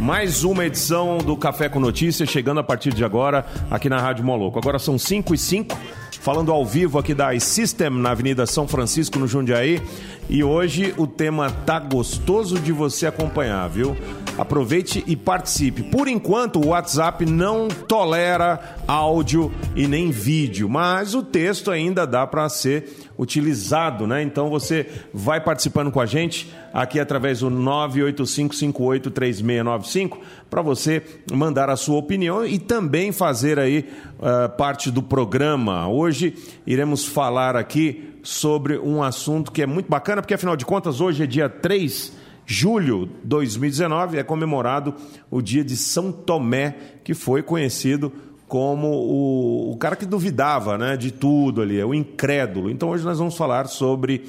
Mais uma edição do Café com Notícias, chegando a partir de agora aqui na Rádio Moloco. Agora são 5 e 5, falando ao vivo aqui da iSystem, na Avenida São Francisco, no Jundiaí. E hoje o tema tá gostoso de você acompanhar, viu? Aproveite e participe. Por enquanto, o WhatsApp não tolera áudio e nem vídeo, mas o texto ainda dá para ser utilizado, né? Então você vai participando com a gente aqui através do 985583695 para você mandar a sua opinião e também fazer aí uh, parte do programa. Hoje iremos falar aqui sobre um assunto que é muito bacana, porque afinal de contas hoje é dia 3 julho de 2019 é comemorado o dia de São Tomé, que foi conhecido como o, o cara que duvidava né, de tudo ali, é o incrédulo. Então hoje nós vamos falar sobre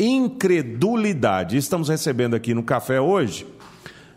incredulidade. Estamos recebendo aqui no café hoje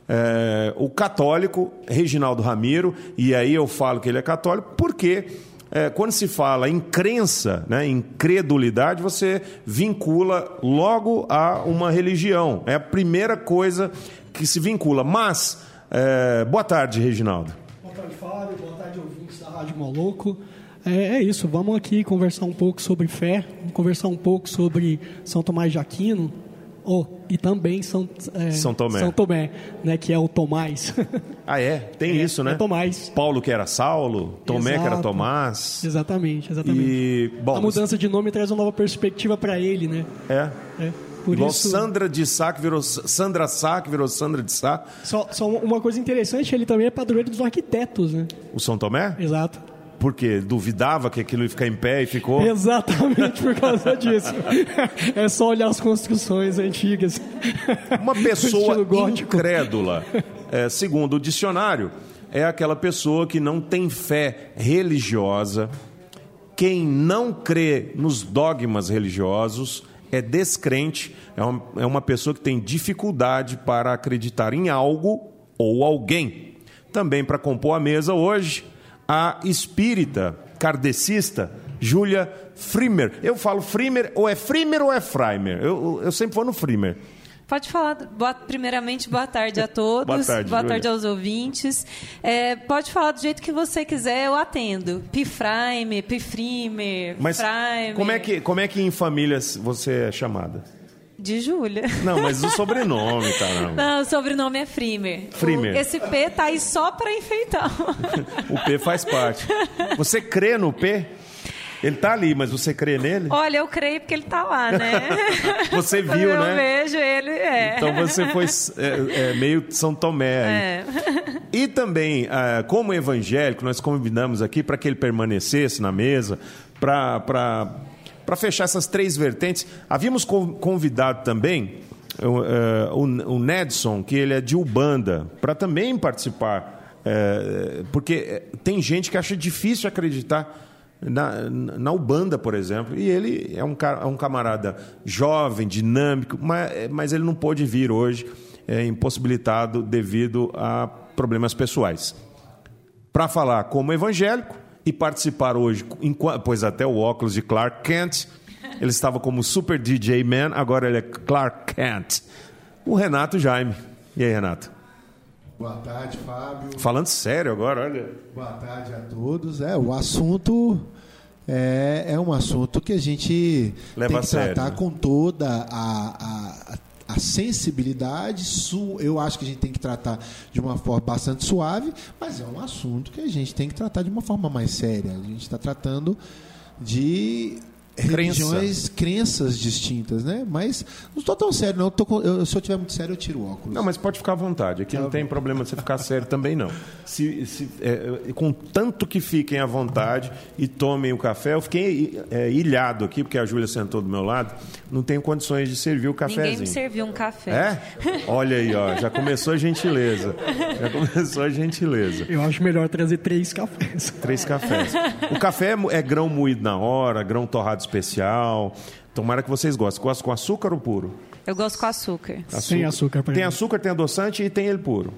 é, o católico Reginaldo Ramiro, e aí eu falo que ele é católico porque é, quando se fala em crença, né, em credulidade, você vincula logo a uma religião. É a primeira coisa que se vincula. Mas, é, boa tarde, Reginaldo. Boa tarde, Fábio. Boa tarde, ouvintes Rádio Maluco. É, é, isso, vamos aqui conversar um pouco sobre fé, conversar um pouco sobre São Tomás de Aquino, oh, e também São, é, São Tomé, São Tomé né, que é o Tomás. Ah, é? Tem é, isso, né? É Tomás. Paulo que era Saulo, Tomé Exato. que era Tomás. Exatamente, exatamente. E, bom, a mudança de nome traz uma nova perspectiva para ele, né? É. é. Por Igual isso... Sandra de Sá, que virou Sandra Sá, que virou Sandra de Sá. Só, só uma coisa interessante, ele também é padroeiro dos arquitetos, né? O São Tomé? Exato. Porque duvidava que aquilo ia ficar em pé e ficou. Exatamente por causa disso. É só olhar as construções antigas. Uma pessoa incrédula, é, segundo o dicionário, é aquela pessoa que não tem fé religiosa, quem não crê nos dogmas religiosos é descrente, é uma, é uma pessoa que tem dificuldade para acreditar em algo ou alguém. Também para compor a mesa hoje, a espírita kardecista Júlia Frimer. Eu falo Frimer, ou é Frimer ou é Freimer? Eu, eu sempre vou no Frimer. Pode falar. Boa, primeiramente, boa tarde a todos. boa tarde, boa tarde aos ouvintes. É, pode falar do jeito que você quiser, eu atendo. Pifraime, Pifrimer, Mas Freimer. Como é, que, como é que em famílias você é chamada? De Júlia. Não, mas o sobrenome, caramba. Não, o sobrenome é Frimer. Frimer. O, esse P tá aí só para enfeitar. o P faz parte. Você crê no P? Ele tá ali, mas você crê nele? Olha, eu creio porque ele tá lá, né? você viu, eu né? Eu vejo ele, é. Então você foi é, é, meio São Tomé aí. É. E também, ah, como evangélico, nós convidamos aqui para que ele permanecesse na mesa, para fechar essas três vertentes, havíamos convidado também uh, o, Nedson, que ele é de Ubanda, para também participar. Uh, porque tem gente que acha difícil acreditar na, na Ubanda, por exemplo. E ele é um, é um camarada jovem, dinâmico, mas, mas ele não pôde vir hoje, é, impossibilitado devido a problemas pessoais. Para falar como evangélico, e participar hoje, pois até o óculos de Clark Kent, ele estava como Super DJ Man, agora ele é Clark Kent. O Renato Jaime. E aí, Renato? Boa tarde, Fábio. Falando sério agora, olha. Boa tarde a todos. É, o assunto é, é um assunto que a gente Leva tem que sério, tratar né? com toda a, a, a sensibilidade, eu acho que a gente tem que tratar de uma forma bastante suave, mas é um assunto que a gente tem que tratar de uma forma mais séria. A gente está tratando de religiões, Crença. crenças distintas, né? Mas não estou tão sério, não. Eu eu, se eu tiver muito sério, eu tiro o óculos. Não, mas pode ficar à vontade. Aqui Tá não tem bom. problema de você ficar sério também, não. Se, se, é, com tanto que fiquem à vontade e tomem o café, eu fiquei é, ilhado aqui, porque a Júlia sentou do meu lado, não tenho condições de servir o cafezinho. Ninguém me serviu um café. É? Olha aí, ó, já começou a gentileza. Já começou a gentileza. Eu acho melhor trazer três cafés. Três cafés. O café é mo- é grão moído na hora, grão torrado especial. Tomara que vocês gostem. Gosta com açúcar ou puro? Eu gosto com açúcar. Sem açúcar Tem mim. açúcar, tem adoçante e tem ele puro.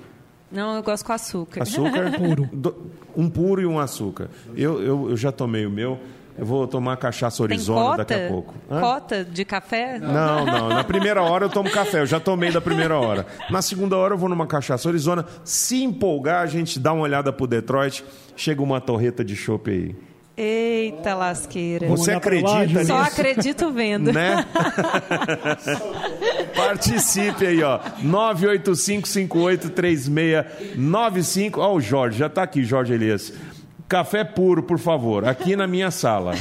Não, eu gosto com açúcar. Açúcar Puro. do- um puro e um açúcar. Eu, eu, eu já tomei o meu. Eu vou tomar cachaça Arizona daqui a pouco. Hã? Cota de café? Não, não. Na primeira hora eu tomo café. Eu já tomei da primeira hora. Na segunda hora eu vou numa cachaça Arizona. Se empolgar, a gente dá uma olhada pro Detroit. Chega uma torreta de chopp aí. Eita lasqueira. Você acredita nisso? Só acredito vendo. Né? Participe aí, ó. 985583695. Ó, o Jorge, já tá aqui, Jorge Elias. Café puro, por favor, aqui na minha sala.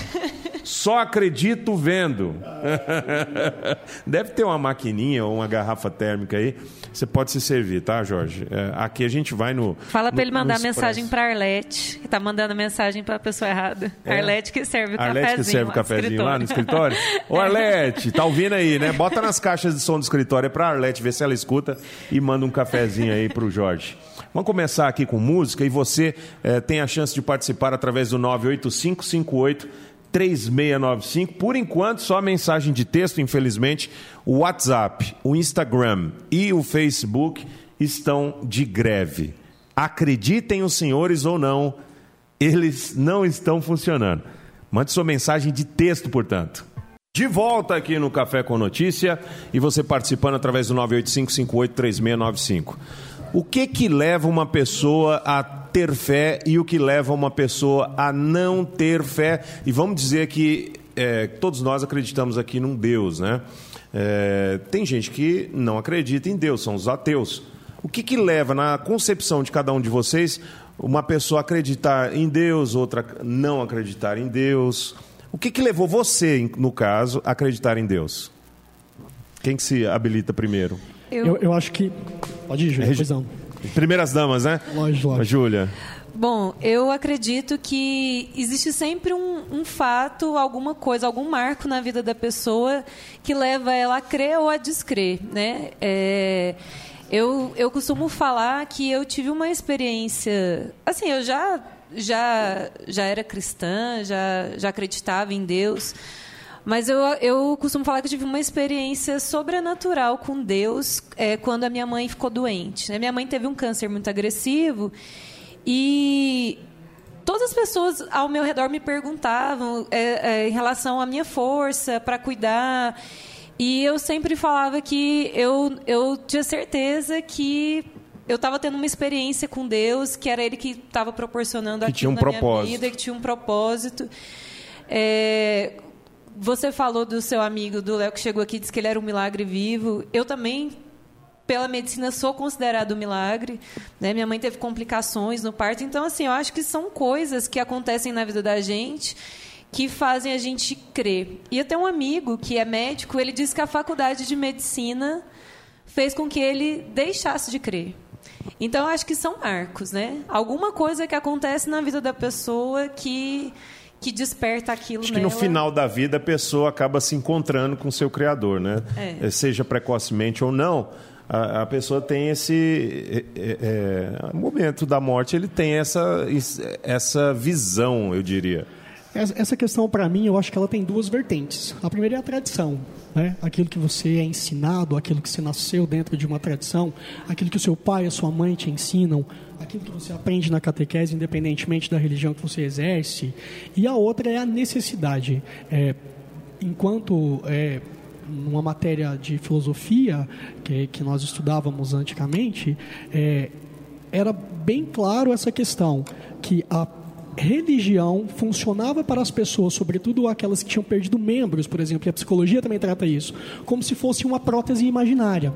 Só acredito vendo. Deve ter uma maquininha ou uma garrafa térmica aí. Você pode se servir, tá, Jorge? É, aqui a gente vai no. Fala para ele mandar mensagem para Arlete, que tá mandando mensagem para a pessoa errada. É. Arlete que serve o Arlete cafezinho. que serve o cafezinho lá no escritório. Ô, Arlete, tá ouvindo aí, né? Bota nas caixas de som do escritório é para Arlete ver se ela escuta e manda um cafezinho aí pro Jorge. Vamos começar aqui com música e você é, tem a chance de participar através do 98558 3695. Por enquanto, só mensagem de texto, infelizmente. O WhatsApp, o Instagram e o Facebook estão de greve. Acreditem os senhores ou não, eles não estão funcionando. Mande sua mensagem de texto, portanto. De volta aqui no Café com Notícia e você participando através do 985583695. O que que leva uma pessoa a ter fé e o que leva uma pessoa a não ter fé? E vamos dizer que é, todos nós acreditamos aqui num Deus, né? É, tem gente que não acredita em Deus, são os ateus. O que que leva na concepção de cada um de vocês uma pessoa acreditar em Deus, outra não acreditar em Deus? O que que levou você, no caso, a acreditar em Deus? Quem que se habilita primeiro? Eu, eu, eu acho que. Pode ir, Júlia, não. Primeiras damas, né? Lógico, lógico. Júlia. Bom, eu acredito que existe sempre um, um, fato, alguma coisa, algum marco na vida da pessoa que leva ela a crer ou a descrer, né? É, eu, eu costumo falar que eu tive uma experiência, assim, eu já já já era cristã, já já acreditava em Deus, mas eu, eu costumo falar que eu tive uma experiência sobrenatural com Deus é, quando a minha mãe ficou doente. Né? Minha mãe teve um câncer muito agressivo e todas as pessoas ao meu redor me perguntavam é, é, em relação à minha força para cuidar. E eu sempre falava que eu, eu tinha certeza que eu estava tendo uma experiência com Deus, que era Ele que estava proporcionando que aquilo um na propósito. minha vida, que tinha um propósito. É, você falou do seu amigo, do Léo, que chegou aqui e disse que ele era um milagre vivo. Eu também, pela medicina, sou considerado um milagre. Né? Minha mãe teve complicações no parto. Então, assim, eu acho que são coisas que acontecem na vida da gente que fazem a gente crer. E eu tenho um amigo que é médico, ele disse que a faculdade de medicina fez com que ele deixasse de crer. Então, eu acho que são marcos, né? Alguma coisa que acontece na vida da pessoa que que desperta aquilo Acho nela. que no final da vida a pessoa acaba se encontrando com o seu criador, né? É. Seja precocemente ou não, a, a pessoa tem esse é, é, momento da morte, ele tem essa, essa visão, eu diria. Essa questão, para mim, eu acho que ela tem duas vertentes. A primeira é a tradição. Né? Aquilo que você é ensinado, aquilo que você nasceu dentro de uma tradição, aquilo que o seu pai e a sua mãe te ensinam, aquilo que você aprende na catequese, independentemente da religião que você exerce. E a outra é a necessidade. É, enquanto é, numa matéria de filosofia que, que nós estudávamos antigamente, é, era bem claro essa questão que a religião funcionava para as pessoas, sobretudo aquelas que tinham perdido membros, por exemplo, e a psicologia também trata isso, como se fosse uma prótese imaginária.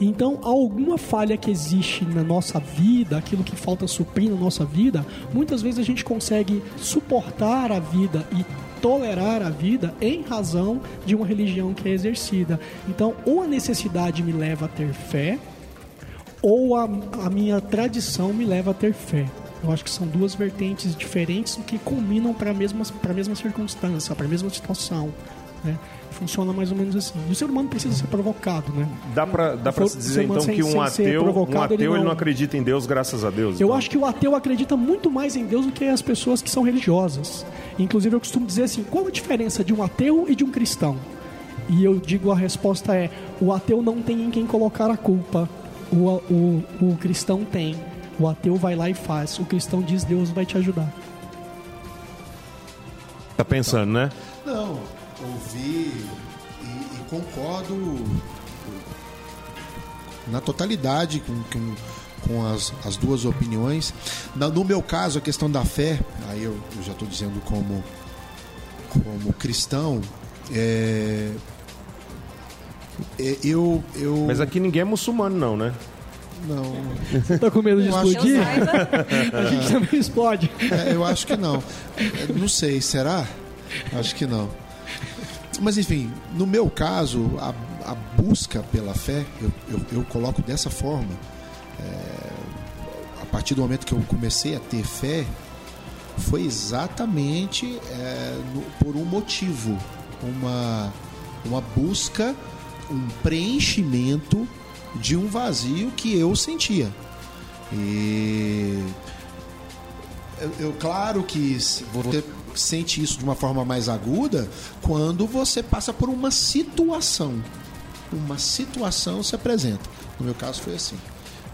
Então, alguma falha que existe na nossa vida, aquilo que falta suprir na nossa vida, muitas vezes a gente consegue suportar a vida e tolerar a vida em razão de uma religião que é exercida. Então, ou a necessidade me leva a ter fé, ou a, a minha tradição me leva a ter fé. Eu acho que são duas vertentes diferentes que culminam para a mesma, mesma circunstância, para a mesma situação. Né? Funciona mais ou menos assim. E o ser humano precisa ser provocado, né? Dá para dá pra se dizer então sem, que um ateu, um ateu ele não... ele não... acredita em Deus, graças a Deus. Eu então. acho que o ateu acredita muito mais em Deus do que as pessoas que são religiosas. Inclusive eu costumo dizer assim, qual a diferença de um ateu e de um cristão? E eu digo a resposta é: o ateu não tem em quem colocar a culpa. O, o, o cristão tem. O ateu vai lá e faz. O cristão diz: Deus vai te ajudar. Tá pensando, né? Não, ouvi e, e concordo na totalidade com, com, com as, as duas opiniões. Na- no meu caso, a questão da fé, aí eu, eu já estou dizendo como, como cristão, é, é, eu, eu Mas aqui ninguém é muçulmano, não, né? não, Tá com medo de Eu acho- Eu explodir? A gente também explode. É, eu acho que não. É, Não sei, será? Acho que não. Mas enfim, no meu caso, a, a busca pela fé, eu, eu, eu coloco dessa forma. É, a partir do momento que eu comecei a ter fé, foi exatamente é, no- por um motivo, uma, uma busca, um preenchimento de um vazio que eu sentia. E eu, eu- claro que você sente isso de uma forma mais aguda quando você passa por uma situação. Uma situação se apresenta. No meu caso foi assim.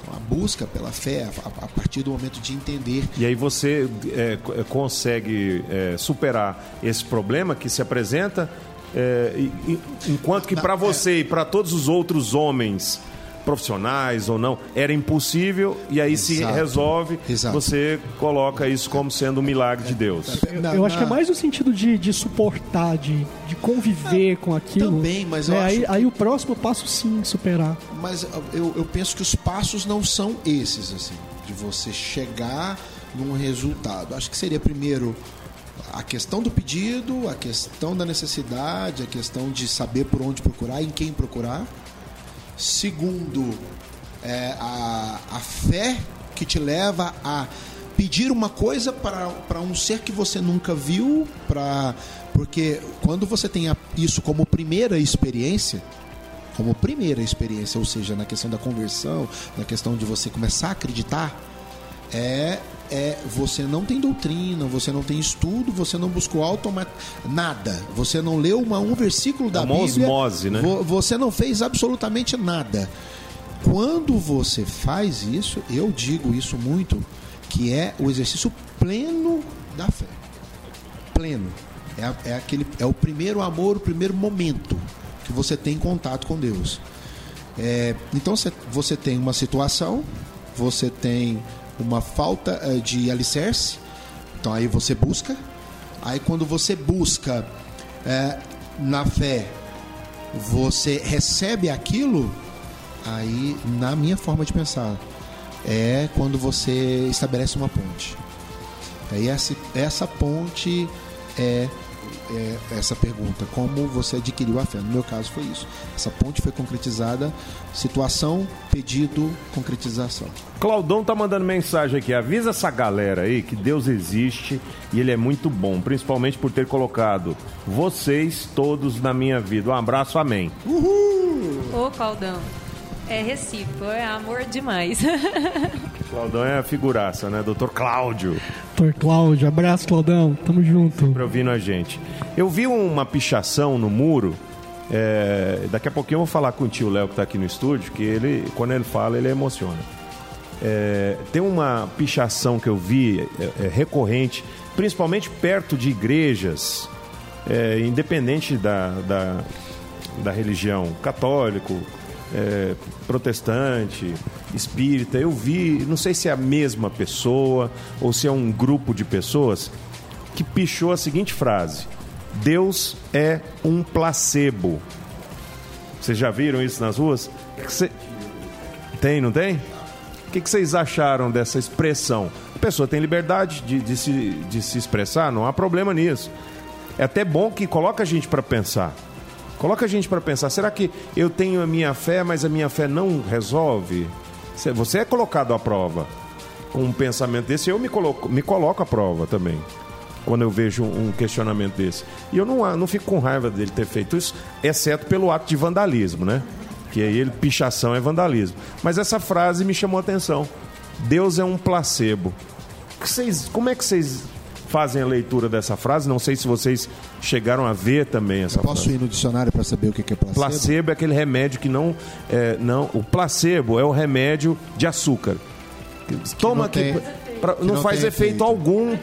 Então, a busca pela fé, a, a partir do momento de entender E aí você é, é, consegue é, superar esse problema que se apresenta, é, e- e- enquanto que para você e para todos os outros homens profissionais ou não, era impossível e aí se Exato. resolve, Exato. você coloca isso como sendo um milagre de Deus. Na- eu acho que é mais no sentido de, de suportar, de, de conviver com aquilo. também, mas eu É, acho aí, que- aí o próximo passo sim, superar. Mas eu, eu penso que os passos não são esses, assim, de você chegar num resultado. Acho que seria primeiro a questão do pedido, a questão da necessidade, a questão de saber por onde procurar, em quem procurar. Segundo, é, a, a fé que te leva a pedir uma coisa para, um ser que você nunca viu, para porque quando você tem isso como primeira experiência, como primeira experiência, ou seja, na questão da conversão, na questão de você começar a acreditar, é, é você não tem doutrina, você não tem estudo, você não buscou automa nada, você não leu uma, um versículo da É uma Bíblia, osmose, né? vo- você não fez absolutamente nada. Quando você faz isso, eu digo isso muito, que é o exercício pleno da fé. Pleno. É, é aquele, é o primeiro amor, o primeiro momento que você tem contato com Deus. É, então você tem uma situação, você tem uma falta eh, de alicerce, então aí você busca. Aí quando você busca eh, na fé, você recebe aquilo, aí na minha forma de pensar, é quando você estabelece uma ponte. Aí essa, essa ponte é, é essa pergunta: como você adquiriu a fé? No meu caso foi isso. Essa ponte foi concretizada, situação, pedido, concretização. Claudão tá mandando mensagem aqui. Avisa essa galera aí que Deus existe e Ele é muito bom, principalmente por ter colocado vocês todos na minha vida. Um abraço, amém. Ô, Claudão. É recíproco, é amor demais. Claudão é a figuraça, né? Doutor Cláudio, Doutor Cláudio, abraço, Claudão. Tamo junto. pra ouvindo a gente. Eu vi uma pichação no muro. é, daqui a pouquinho eu vou falar com o tio Léo que tá aqui no estúdio, que ele, quando ele fala, ele emociona. É, tem uma pichação que eu vi é, é, recorrente, principalmente perto de igrejas, é, independente da, da, da religião, católico, é, protestante, espírita. Eu vi, não sei se é a mesma pessoa ou se é um grupo de pessoas que pichou a seguinte frase: Deus é um placebo. Vocês já viram isso nas ruas? Cê- Tem, não tem? O que, que vocês acharam dessa expressão? A pessoa tem liberdade de, de se, de se expressar, não há problema nisso. É até bom que coloca a gente para pensar. Coloca a gente para pensar. Será que eu tenho a minha fé, mas a minha fé não resolve? Cê- Você é colocado à prova com um pensamento desse. Eu me coloco, me coloco à prova também quando eu vejo um questionamento desse. E eu não, não fico com raiva dele ter feito isso, exceto pelo ato de vandalismo, né? Que aí ele, pichação é vandalismo. Mas essa frase me chamou a atenção. Deus é um placebo. Vocês- como é que vocês fazem a leitura dessa frase? Não sei se vocês chegaram a ver também essa Posso frase. ir no dicionário para saber o que que é placebo? Placebo é aquele remédio que não, é, não. O placebo é o remédio de açúcar. Toma não aqui. tem- pra- que não, não faz efeito efeito. algum.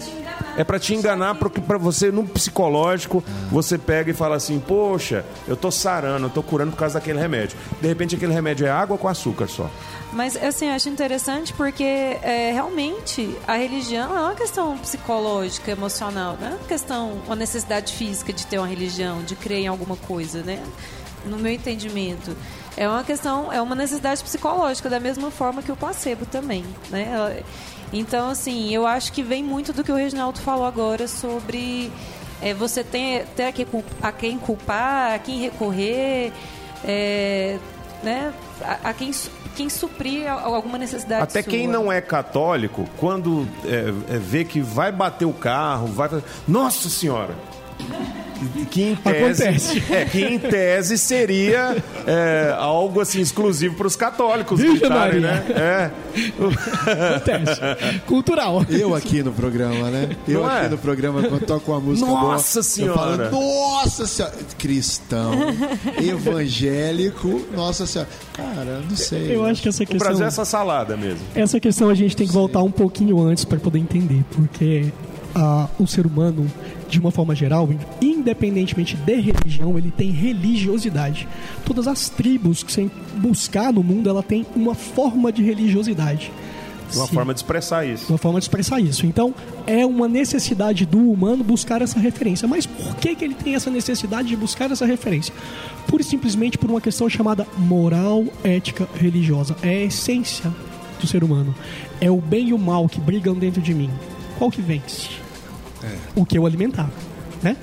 É para te enganar, para você, no psicológico, você pega e fala assim: Poxa, eu tô sarando, eu tô curando por causa daquele remédio. De repente, aquele remédio é água com açúcar só. Mas, assim, eu acho interessante porque é, realmente a religião é uma questão psicológica, emocional, não é uma questão, uma necessidade física de ter uma religião, de crer em alguma coisa, né? No meu entendimento. É uma questão, é uma necessidade psicológica, da mesma forma que o placebo também, né? Então, assim, eu acho que vem muito do que o Reginaldo falou agora sobre é, você ter, ter a, quem, a quem culpar, a quem recorrer, é, né? a, a quem quem suprir alguma necessidade Até sua. quem não é católico, quando é, é, vê que vai bater o carro, vai. Nossa Senhora! Que em tese, Acontece. É, que em tese seria é, algo assim exclusivo para os católicos gritarem, né? É. Acontece. Cultural. Eu aqui no programa, né? Eu Não aqui é? no programa quando toco uma música Nossa boa, Senhora! Falo, Nossa Senhora! Cristão, evangélico, Nossa Senhora. Cara, não sei. Eu acho que essa questão... O Brasil é essa salada mesmo. Essa questão a gente tem que voltar um pouquinho antes para poder entender, porque o ser humano, de uma forma geral, independentemente de religião, ele tem religiosidade. Todas as tribos que você buscar no mundo, ela tem uma forma de religiosidade. Uma Sim. forma de expressar isso. Uma forma de expressar isso. Então, é uma necessidade do humano buscar essa referência. Mas por que, que ele tem essa necessidade de buscar essa referência? Pura e simplesmente por uma questão chamada moral, ética, religiosa. É a essência do ser humano. É o bem e o mal que brigam dentro de mim. Qual que vence? É. O que eu alimentar, né?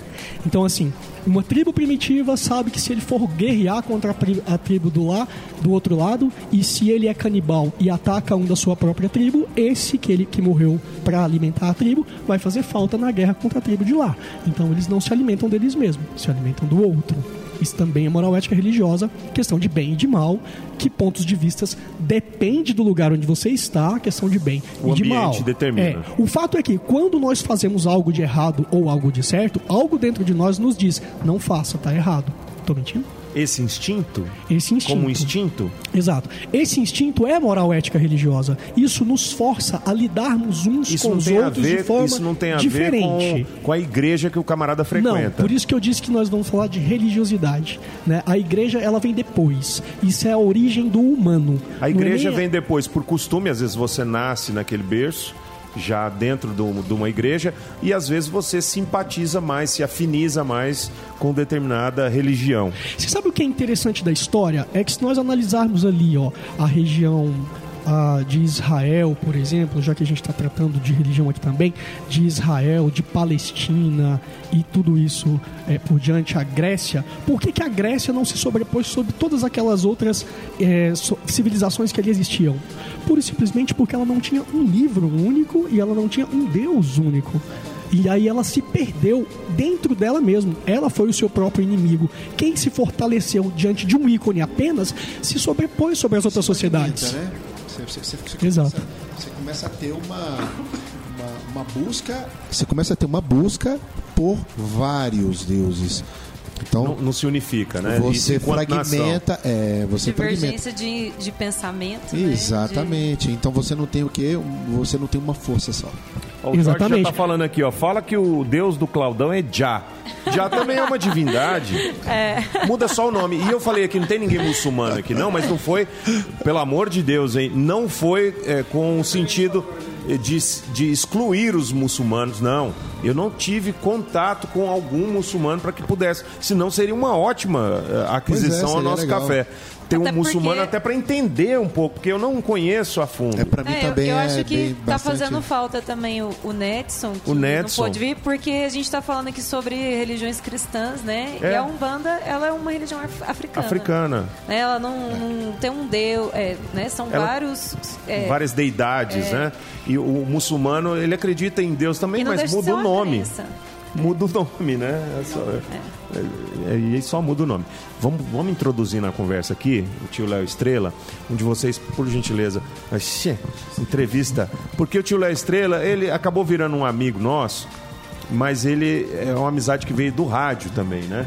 Então, assim, uma tribo primitiva sabe que se ele for guerrear contra a tribo do lá, do outro lado, e se ele é canibal e ataca um da sua própria tribo, esse que ele que morreu para alimentar a tribo vai fazer falta na guerra contra a tribo de lá. Então eles não se alimentam deles mesmos, se alimentam do outro. Isso também é moral ética religiosa, questão de bem e de mal, que pontos de vistas depende do lugar onde você está, questão de bem o e de mal. determina. É, o fato é que quando nós fazemos algo de errado ou algo de certo, algo dentro de nós nos diz: não faça, tá errado. Tô mentindo? Esse instinto, esse instinto, como instinto. Exato. Esse instinto é moral ética religiosa. Isso nos força a lidarmos uns isso com os outros ver, de forma Isso não tem a diferente. ver com, com, a igreja que o camarada frequenta. Não, por isso que eu disse que nós vamos falar de religiosidade. Né? A igreja ela vem depois. Isso é a origem do humano. A igreja é vem depois por costume. Às vezes você nasce naquele berço já dentro do, de uma igreja e às vezes você simpatiza mais, se afiniza mais com determinada religião. Você sabe o que é interessante da história? É que se nós analisarmos ali ó, a região de Israel, por exemplo, já que a gente está tratando de religião aqui também, de Israel, de Palestina e tudo isso é, por diante, a Grécia, por que, que a Grécia não se sobrepôs sobre todas aquelas outras é, civilizações que ali existiam? Pura e simplesmente porque ela não tinha um livro único e ela não tinha um Deus único. E aí ela se perdeu dentro dela mesma. Ela foi o seu próprio inimigo. Quem se fortaleceu diante de um ícone apenas se sobrepôs sobre as outras sociedades. Né? Você, você, você, Exato. Começa, você começa a ter uma, uma, uma busca. Você começa a ter uma busca por vários deuses. Então, não, não, se unifica, né? Você fragmenta, é, você Divergência fragmenta. De, de pensamento. Né? Exatamente. Né? De... Então você não tem o quê? Você não tem uma força só. O Exatamente. Jorge já tá falando aqui, ó. Fala que o deus do Claudão é Já. Já também é uma divindade. É. Muda só o nome. E eu falei aqui, não tem ninguém muçulmano aqui, não, mas não foi, pelo amor de Deus, hein? Não foi é, com o sentido de, de excluir os muçulmanos, não. Eu não tive contato com algum muçulmano para que pudesse. Senão seria uma ótima eh, aquisição é, ao nosso legal. café ter um muçulmano porque... até para entender um pouco, porque eu não conheço a fundo. É para mim é, também. Eu, eu é acho que tá bastante... fazendo falta também o, o Netson, que o Netson. não pode vir, porque a gente está falando aqui sobre religiões cristãs, né? É. E a Umbanda, ela é uma religião africana. Africana. Né? Ela não, não, tem um deus, é, né? São ela... vários... É, várias deidades, é. né? E o muçulmano, ele acredita em Deus também, mas muda o nome. Crença muda o nome, né? É só, é. É, e só muda o nome. Vamos, vamos introduzir na conversa aqui o tio Léo Estrela, um de vocês, por gentileza, entrevista. Porque o tio Léo Estrela, ele acabou virando um amigo nosso, mas ele é uma amizade que veio do rádio também, né?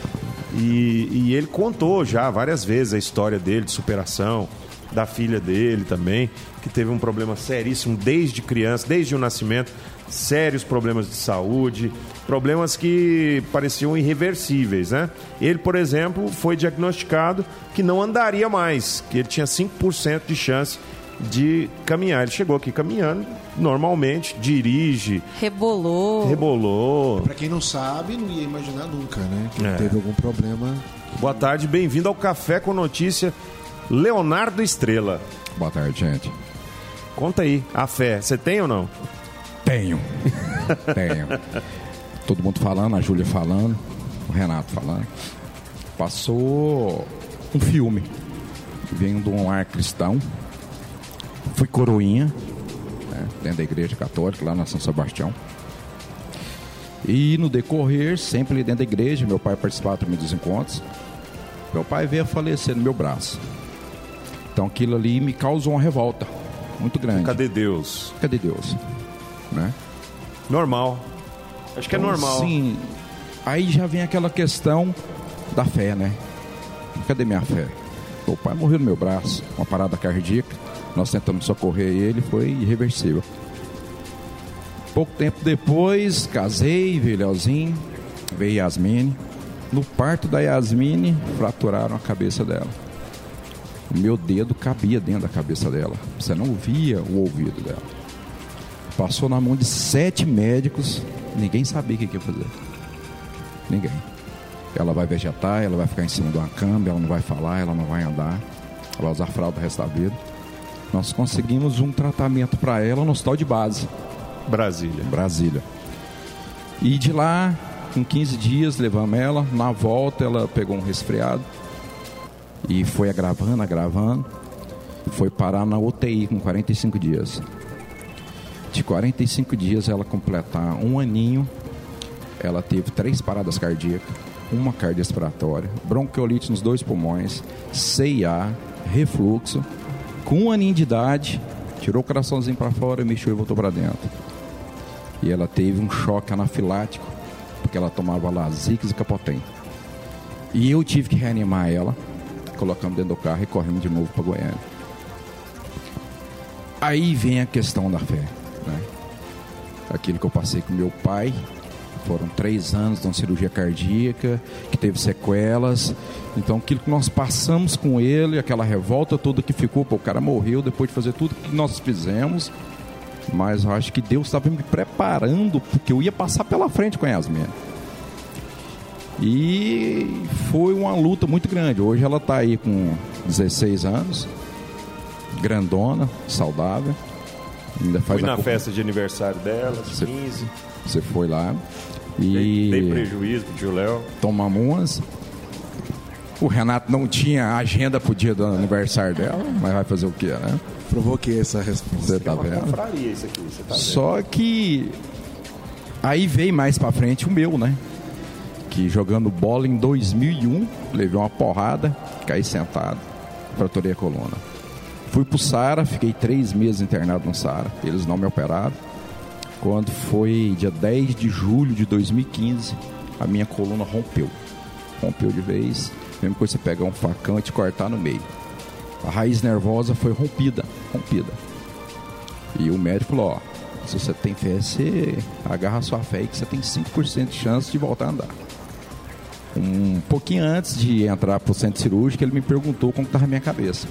E, e ele contou já várias vezes a história dele de superação. da filha dele também, que teve um problema seríssimo desde criança, desde o nascimento, sérios problemas de saúde, problemas que pareciam irreversíveis, né? Ele, por exemplo, foi diagnosticado que não andaria mais, que ele tinha 5% de chance de caminhar. Ele chegou aqui caminhando normalmente, dirige. Rebolou. Rebolou. Para quem não sabe, não ia imaginar nunca, né? Que é. teve algum problema. Boa tarde, bem-vindo ao Café com Notícia, Leonardo Estrela. Boa tarde, gente. Conta aí, a fé, você tem ou não? Tenho. Tenho. Todo mundo falando, a Júlia falando, o Renato falando. Passou um filme. Vem de um ar cristão. Fui coroinha, né, dentro da igreja católica, lá na São Sebastião. E no decorrer, sempre dentro da igreja, meu pai participava também dos encontros. Meu pai veio a falecer no meu braço. Então aquilo ali me causou uma revolta muito grande. Cadê Deus? Cadê Deus? Né? Normal. Acho que então, é normal. Sim. Aí já vem aquela questão da fé, né? Cadê minha fé? O pai morreu no meu braço, uma parada cardíaca. Nós tentamos socorrer ele, foi irreversível. Pouco tempo depois, casei, veio veio Yasmine. No parto da Yasmine, fraturaram a cabeça dela. O meu dedo cabia dentro da cabeça dela. Você não via o ouvido dela. Passou na mão de sete médicos, ninguém sabia o que ia fazer. Ninguém. Ela vai vegetar, ela vai ficar em cima de uma cama, ela não vai falar, ela não vai andar, ela vai usar fralda o resto da vida. Nós conseguimos um tratamento para ela no hospital de base. Brasília. Brasília. E de lá, com 15 dias, levamos ela. Na volta, ela pegou um resfriado. E foi agravando, agravando. Foi parar na UTI com 45 dias. De 45 dias, ela completar um aninho. Ela teve três paradas cardíacas, uma cardiorrespiratória, bronquiolite nos dois pulmões, CIA, refluxo com um aninho de idade, tirou o coraçãozinho para fora, mexeu e voltou para dentro. E ela teve um choque anafilático, porque ela tomava Lasix e Capotem. E eu tive que reanimar ela, colocamos dentro do carro e corremos de novo para Goiânia. Aí vem a questão da fé, né? Aquilo que eu passei com meu pai, foram três anos de uma cirurgia cardíaca, que teve sequelas. Então, aquilo que nós passamos com ele, aquela revolta toda que ficou, pô, o cara morreu depois de fazer tudo que nós fizemos. Mas eu acho que Deus estava me preparando, porque eu ia passar pela frente com a Yasmin. E foi uma luta muito grande. Hoje ela está aí com 16 anos, grandona, saudável. Ainda faz Fui na festa de aniversário dela, 15. Você foi lá. E dei, dei prejuízo pro tio Léo. Tomamos umas. O Renato não tinha agenda pro dia do aniversário dela, mas vai fazer o quê, né? Provoquei essa resposta. Você tá vendo? Isso aqui, você tá Só vendo. que aí veio mais para frente o meu, né? Que jogando bola em 2001, levei uma porrada, caí sentado, fraturei a coluna. Fui pro Sara, fiquei três meses internado no Sara. Eles não me operaram quando foi dia 10 de julho de 2015, a minha coluna rompeu. Rompeu de vez, mesmo que você pegar um facão e te cortar no meio. A raiz nervosa foi rompida, rompida. E o médico falou, ó, se você tem fé, você agarra a sua fé que você tem 5% de chance de voltar a andar. Um pouquinho antes de entrar para o centro cirúrgico, ele me perguntou como estava a minha cabeça.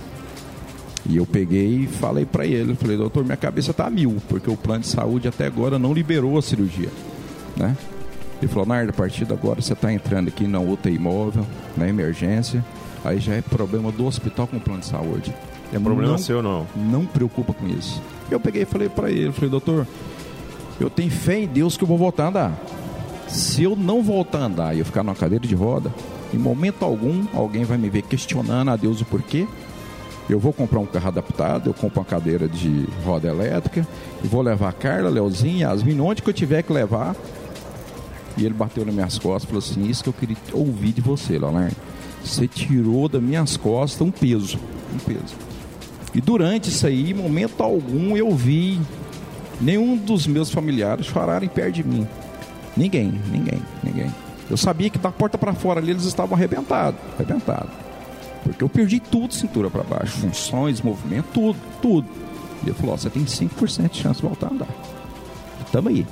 E eu peguei e falei para ele, falei, doutor, minha cabeça tá mil, porque o plano de saúde até agora não liberou a cirurgia, né? Ele falou, Nardo, a partir de agora você está entrando aqui na UTI móvel, na emergência, aí já é problema do hospital com o plano de saúde. É problema não, seu não? Não preocupa com isso. Eu peguei e falei para ele, falei, doutor, eu tenho fé em Deus que eu vou voltar a andar. Se eu não voltar a andar e eu ficar numa cadeira de roda, em momento algum alguém vai me ver questionando a Deus o porquê eu vou comprar um carro adaptado, eu compro uma cadeira de roda elétrica, e vou levar a Carla, Leozinho, Yasmin, onde que eu tiver que levar. E ele bateu nas minhas costas e falou assim: Isso que eu queria ouvir de você, Leonardo. Você tirou das minhas costas um peso. Um peso. E durante isso aí, momento algum, eu vi nenhum dos meus familiares chorarem perto de mim. Ninguém, ninguém, ninguém. Eu sabia que da porta para fora ali eles estavam arrebentados, arrebentados. Porque eu perdi tudo cintura para baixo, funções, movimento, tudo, tudo. E ele falou: ó, você tem 5% de chance de voltar a andar. Tamo aí.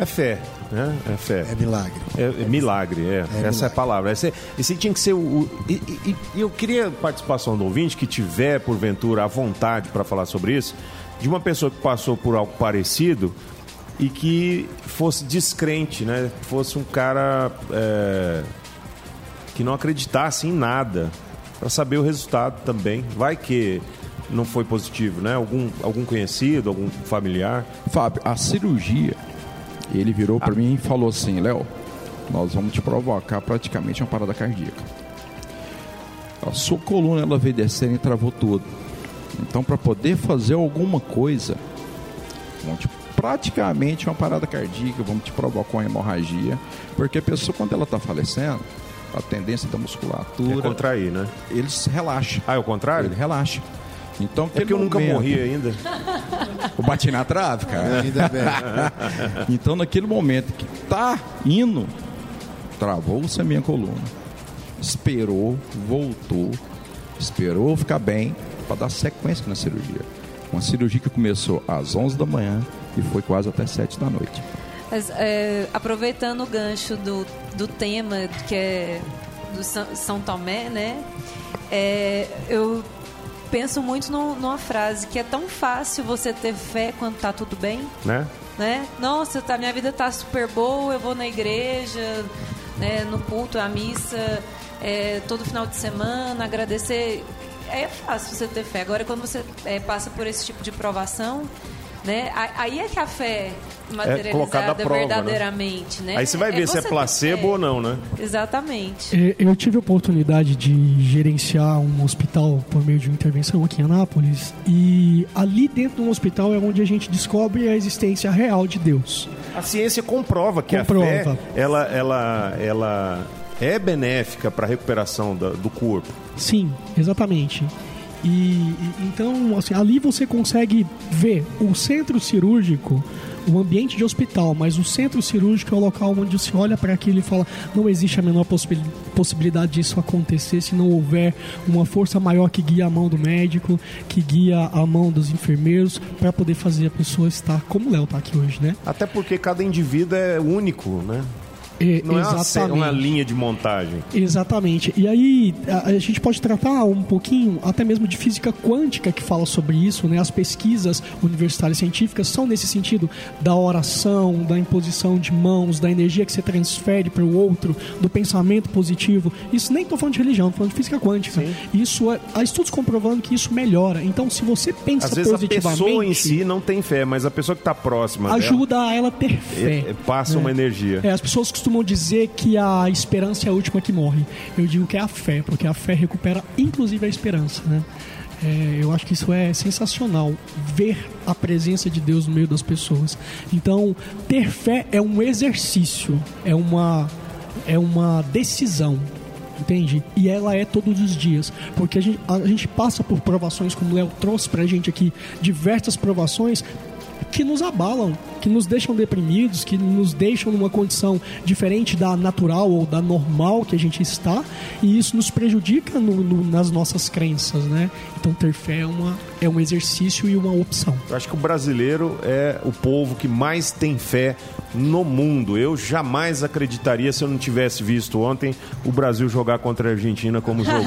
É fé. Né? É fé. É milagre. É, é milagre, é. é Essa milagre. é a palavra. Esse, esse tinha que ser o. o e, e, e, eu queria a participação do ouvinte que tiver, porventura, a vontade para falar sobre isso, de uma pessoa que passou por algo parecido e que fosse descrente, né? Fosse um cara é, que não acreditasse em nada, para saber o resultado também. Vai que não foi positivo, né? Algum, algum conhecido, algum familiar. Fábio, a cirurgia ele virou para mim e falou assim: Léo, nós vamos te provocar praticamente uma parada cardíaca. A sua coluna ela veio descendo e travou tudo. Então, para poder fazer alguma coisa, vamos te, praticamente uma parada cardíaca, vamos te provocar uma hemorragia, porque a pessoa, quando ela está falecendo, a tendência da musculatura. É contrair, né? Eles relaxam. Ah, é o contrário? Ele relaxa. Então, é porque eu nunca morri ainda. Eu bati na trave, cara. Ainda bem. então, naquele momento que tá indo, travou-se a minha coluna. Esperou, voltou, esperou ficar bem para dar sequência na cirurgia. Uma cirurgia que começou às 11 da manhã e foi quase até 7 da noite. Mas, é, aproveitando o gancho do, do tema que é do São Tomé, né? É, eu penso muito no, numa frase que é tão fácil você ter fé quando tá tudo bem. Né? Né? Nossa, tá, minha vida tá super boa, eu vou na igreja, né, no culto, à missa, é, todo final de semana, agradecer. É fácil você ter fé. Agora, quando você é, passa por esse tipo de provação, né? Aí é que a fé materializada é prova, né? verdadeiramente, né? né? Aí você vai é ver se é placebo ou não, né? Exatamente. É, eu tive a oportunidade de gerenciar um hospital por meio de uma intervenção aqui em Anápolis e ali dentro do hospital é onde a gente descobre a existência real de Deus. A ciência comprova que comprova. a fé ela, ela, ela é benéfica para a recuperação do, do corpo. Sim, exatamente. E, então, assim, ali você consegue ver o centro cirúrgico, o ambiente de hospital, mas o centro cirúrgico é o local onde se olha para aquilo e fala: não existe a menor possibilidade disso acontecer se não houver uma força maior que guia a mão do médico, que guia a mão dos enfermeiros para poder fazer a pessoa estar como o Léo está aqui hoje, né? Até porque cada indivíduo é único, né? É, não exatamente. é uma, uma, linha de montagem. Exatamente. E aí a, a, gente pode tratar um pouquinho até mesmo de física quântica que fala sobre isso, né? As pesquisas universitárias científicas são nesse sentido da oração, da imposição de mãos, da energia que você transfere para o outro, do pensamento positivo. Isso nem estou falando de religião, estou falando de física quântica. Sim. Isso é, há estudos comprovando que isso melhora. Então, se você pensa Às vezes positivamente, a pessoa em si não tem fé, mas a pessoa que está próxima ajuda dela, a ela ter fé. É, passa uma energia. É, as pessoas costumam costumam dizer que a esperança é a última que morre. Eu digo que é a fé, porque a fé recupera inclusive a esperança, né? É, eu acho que isso é sensacional, ver a presença de Deus no meio das pessoas. Então, ter fé é um exercício, é uma, é uma decisão, entende? E ela é todos os dias, porque a gente, a gente passa por provações, como o Léo trouxe pra gente aqui, diversas provações que nos abalam, que nos deixam deprimidos, que nos deixam numa condição diferente da natural ou da normal que a gente está, e isso nos prejudica no, no, nas nossas crenças, né? Então ter fé é, uma, é um exercício e uma opção. Eu acho que o brasileiro é o povo que mais tem fé no mundo. Eu jamais acreditaria se eu não tivesse visto ontem o Brasil jogar contra a Argentina como jogou.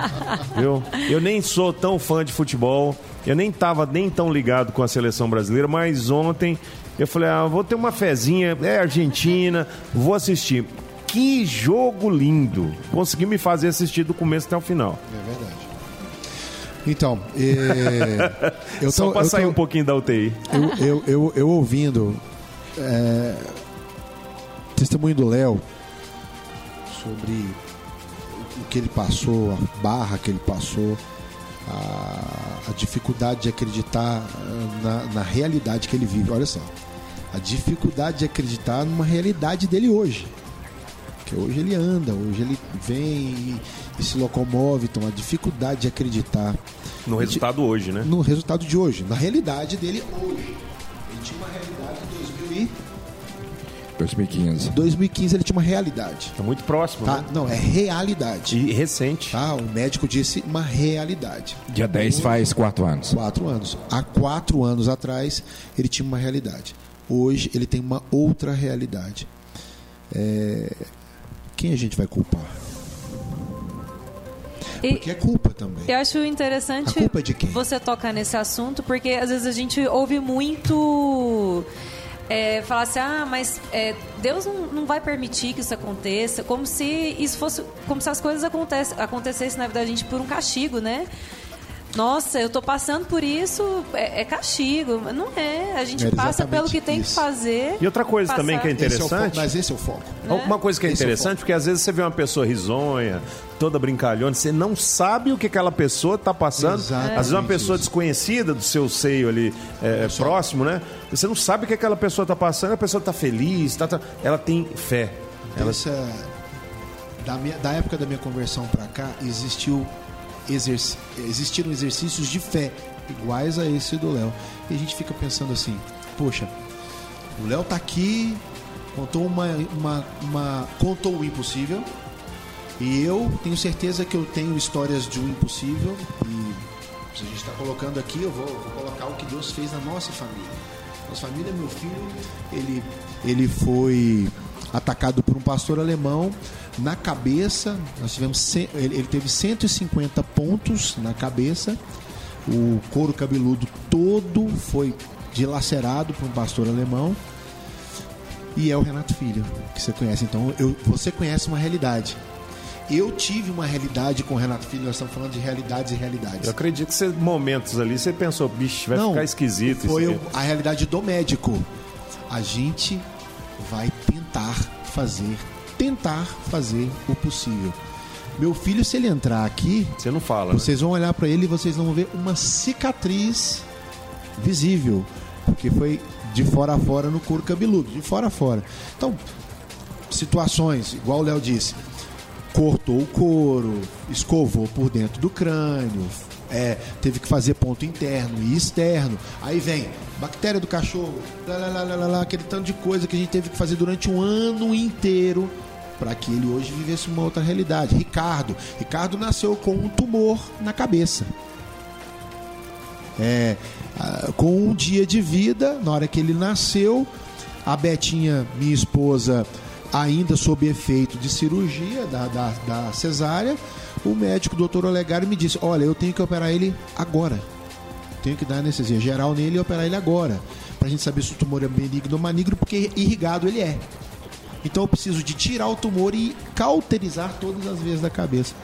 Viu? Eu nem sou tão fã de futebol, eu nem estava nem tão ligado com a seleção brasileira, mas ontem eu falei, ah, vou ter uma fezinha, é Argentina, vou assistir. Que jogo lindo! Consegui me fazer assistir do começo até o final. É verdade. Então, é, eu tô, só para sair tô, um pouquinho da UTI. Eu, eu, eu, eu ouvindo é, testemunho do Léo sobre o que ele passou, a barra que ele passou, a, a dificuldade de acreditar eh, na, na, realidade que ele vive. Olha só, a dificuldade de acreditar numa realidade dele hoje. Que hoje ele anda, hoje ele vem e, se locomove, então a dificuldade de acreditar. No resultado de, hoje, né? No resultado de hoje, na realidade dele hoje. Ele tinha uma realidade em 2000 2015. 2015 ele tinha uma realidade. Está muito próximo, Tá? né? Não, é realidade. E recente. Tá? O médico disse uma realidade. Dia 10 faz 4 anos. Quatro anos. Há quatro anos atrás, ele tinha uma realidade. Hoje, ele tem uma outra realidade. É, Quem a gente vai culpar? E- Porque é culpa também. Eu acho interessante A culpa é de quem? você tocar nesse assunto, porque às vezes a gente ouve muito é, falar assim, ah, mas é, Deus não, não vai permitir que isso aconteça, como se isso fosse, como se as coisas acontece, acontecessem na vida da gente por um castigo, né? Nossa, eu tô passando por isso, é, é castigo. Mas Não é. A gente É passa pelo que tem isso. que fazer. E outra coisa também que é passar. Esse é interessante. mas esse é o foco. Uma coisa que é Esse é interessante, porque às vezes você vê uma pessoa risonha, toda brincalhona, você não sabe o que aquela pessoa está passando. Exatamente Às vezes uma pessoa isso. desconhecida do seu seio ali é, próximo, né? Você não sabe o que aquela pessoa está passando, a pessoa está feliz, tá, tá- ela tem fé. Ela Essa, da, minha- da época da minha conversão para cá, existiu exerc, existiram exercícios de fé iguais a esse do Léo. E a gente fica pensando assim: poxa, o Léo tá aqui, contou uma, uma, uma- contou o impossível. E eu tenho certeza que eu tenho histórias de um impossível. E se a gente está colocando aqui, eu vou, vou colocar o que Deus fez na nossa família. Nossa família, meu filho, ele, ele foi atacado por um pastor alemão na cabeça. Nós tivemos ele, teve 150 pontos na cabeça. O couro cabeludo todo foi dilacerado por um pastor alemão. E é o Renato Filho, que você conhece. Então, eu, você conhece uma realidade. Eu tive uma realidade com o Renato Filho, nós estamos falando de realidades e realidades. Eu acredito que você, momentos ali você pensou, bicho, vai ficar esquisito Foi isso. a realidade do médico. A gente vai tentar fazer, tentar fazer o possível. Meu filho, se ele entrar aqui, Você não fala. né? vocês vão olhar para ele e vocês vão ver uma cicatriz visível, porque foi de fora a fora no couro cabeludo, de fora a fora. Então, situações, igual o Léo disse, cortou o couro, escovou por dentro do crânio, é, teve que fazer ponto interno e externo. Aí vem bactéria do cachorro, lá, lá, lá, lá, aquele tanto de coisa que a gente teve que fazer durante um ano inteiro para que ele hoje vivesse uma outra realidade. Ricardo, Ricardo nasceu com um tumor na cabeça. É, com um dia de vida, na hora que ele nasceu, a Betinha, minha esposa, ainda sob efeito de cirurgia da, da, da cesárea, o médico, doutor Olegário, me disse: Olha, eu tenho que operar ele agora. Tenho que dar anestesia geral nele e operar ele agora. Pra gente saber se o tumor é benigno ou maligno, porque irrigado ele é. Então eu preciso de tirar o tumor e cauterizar todas as veias da cabeça.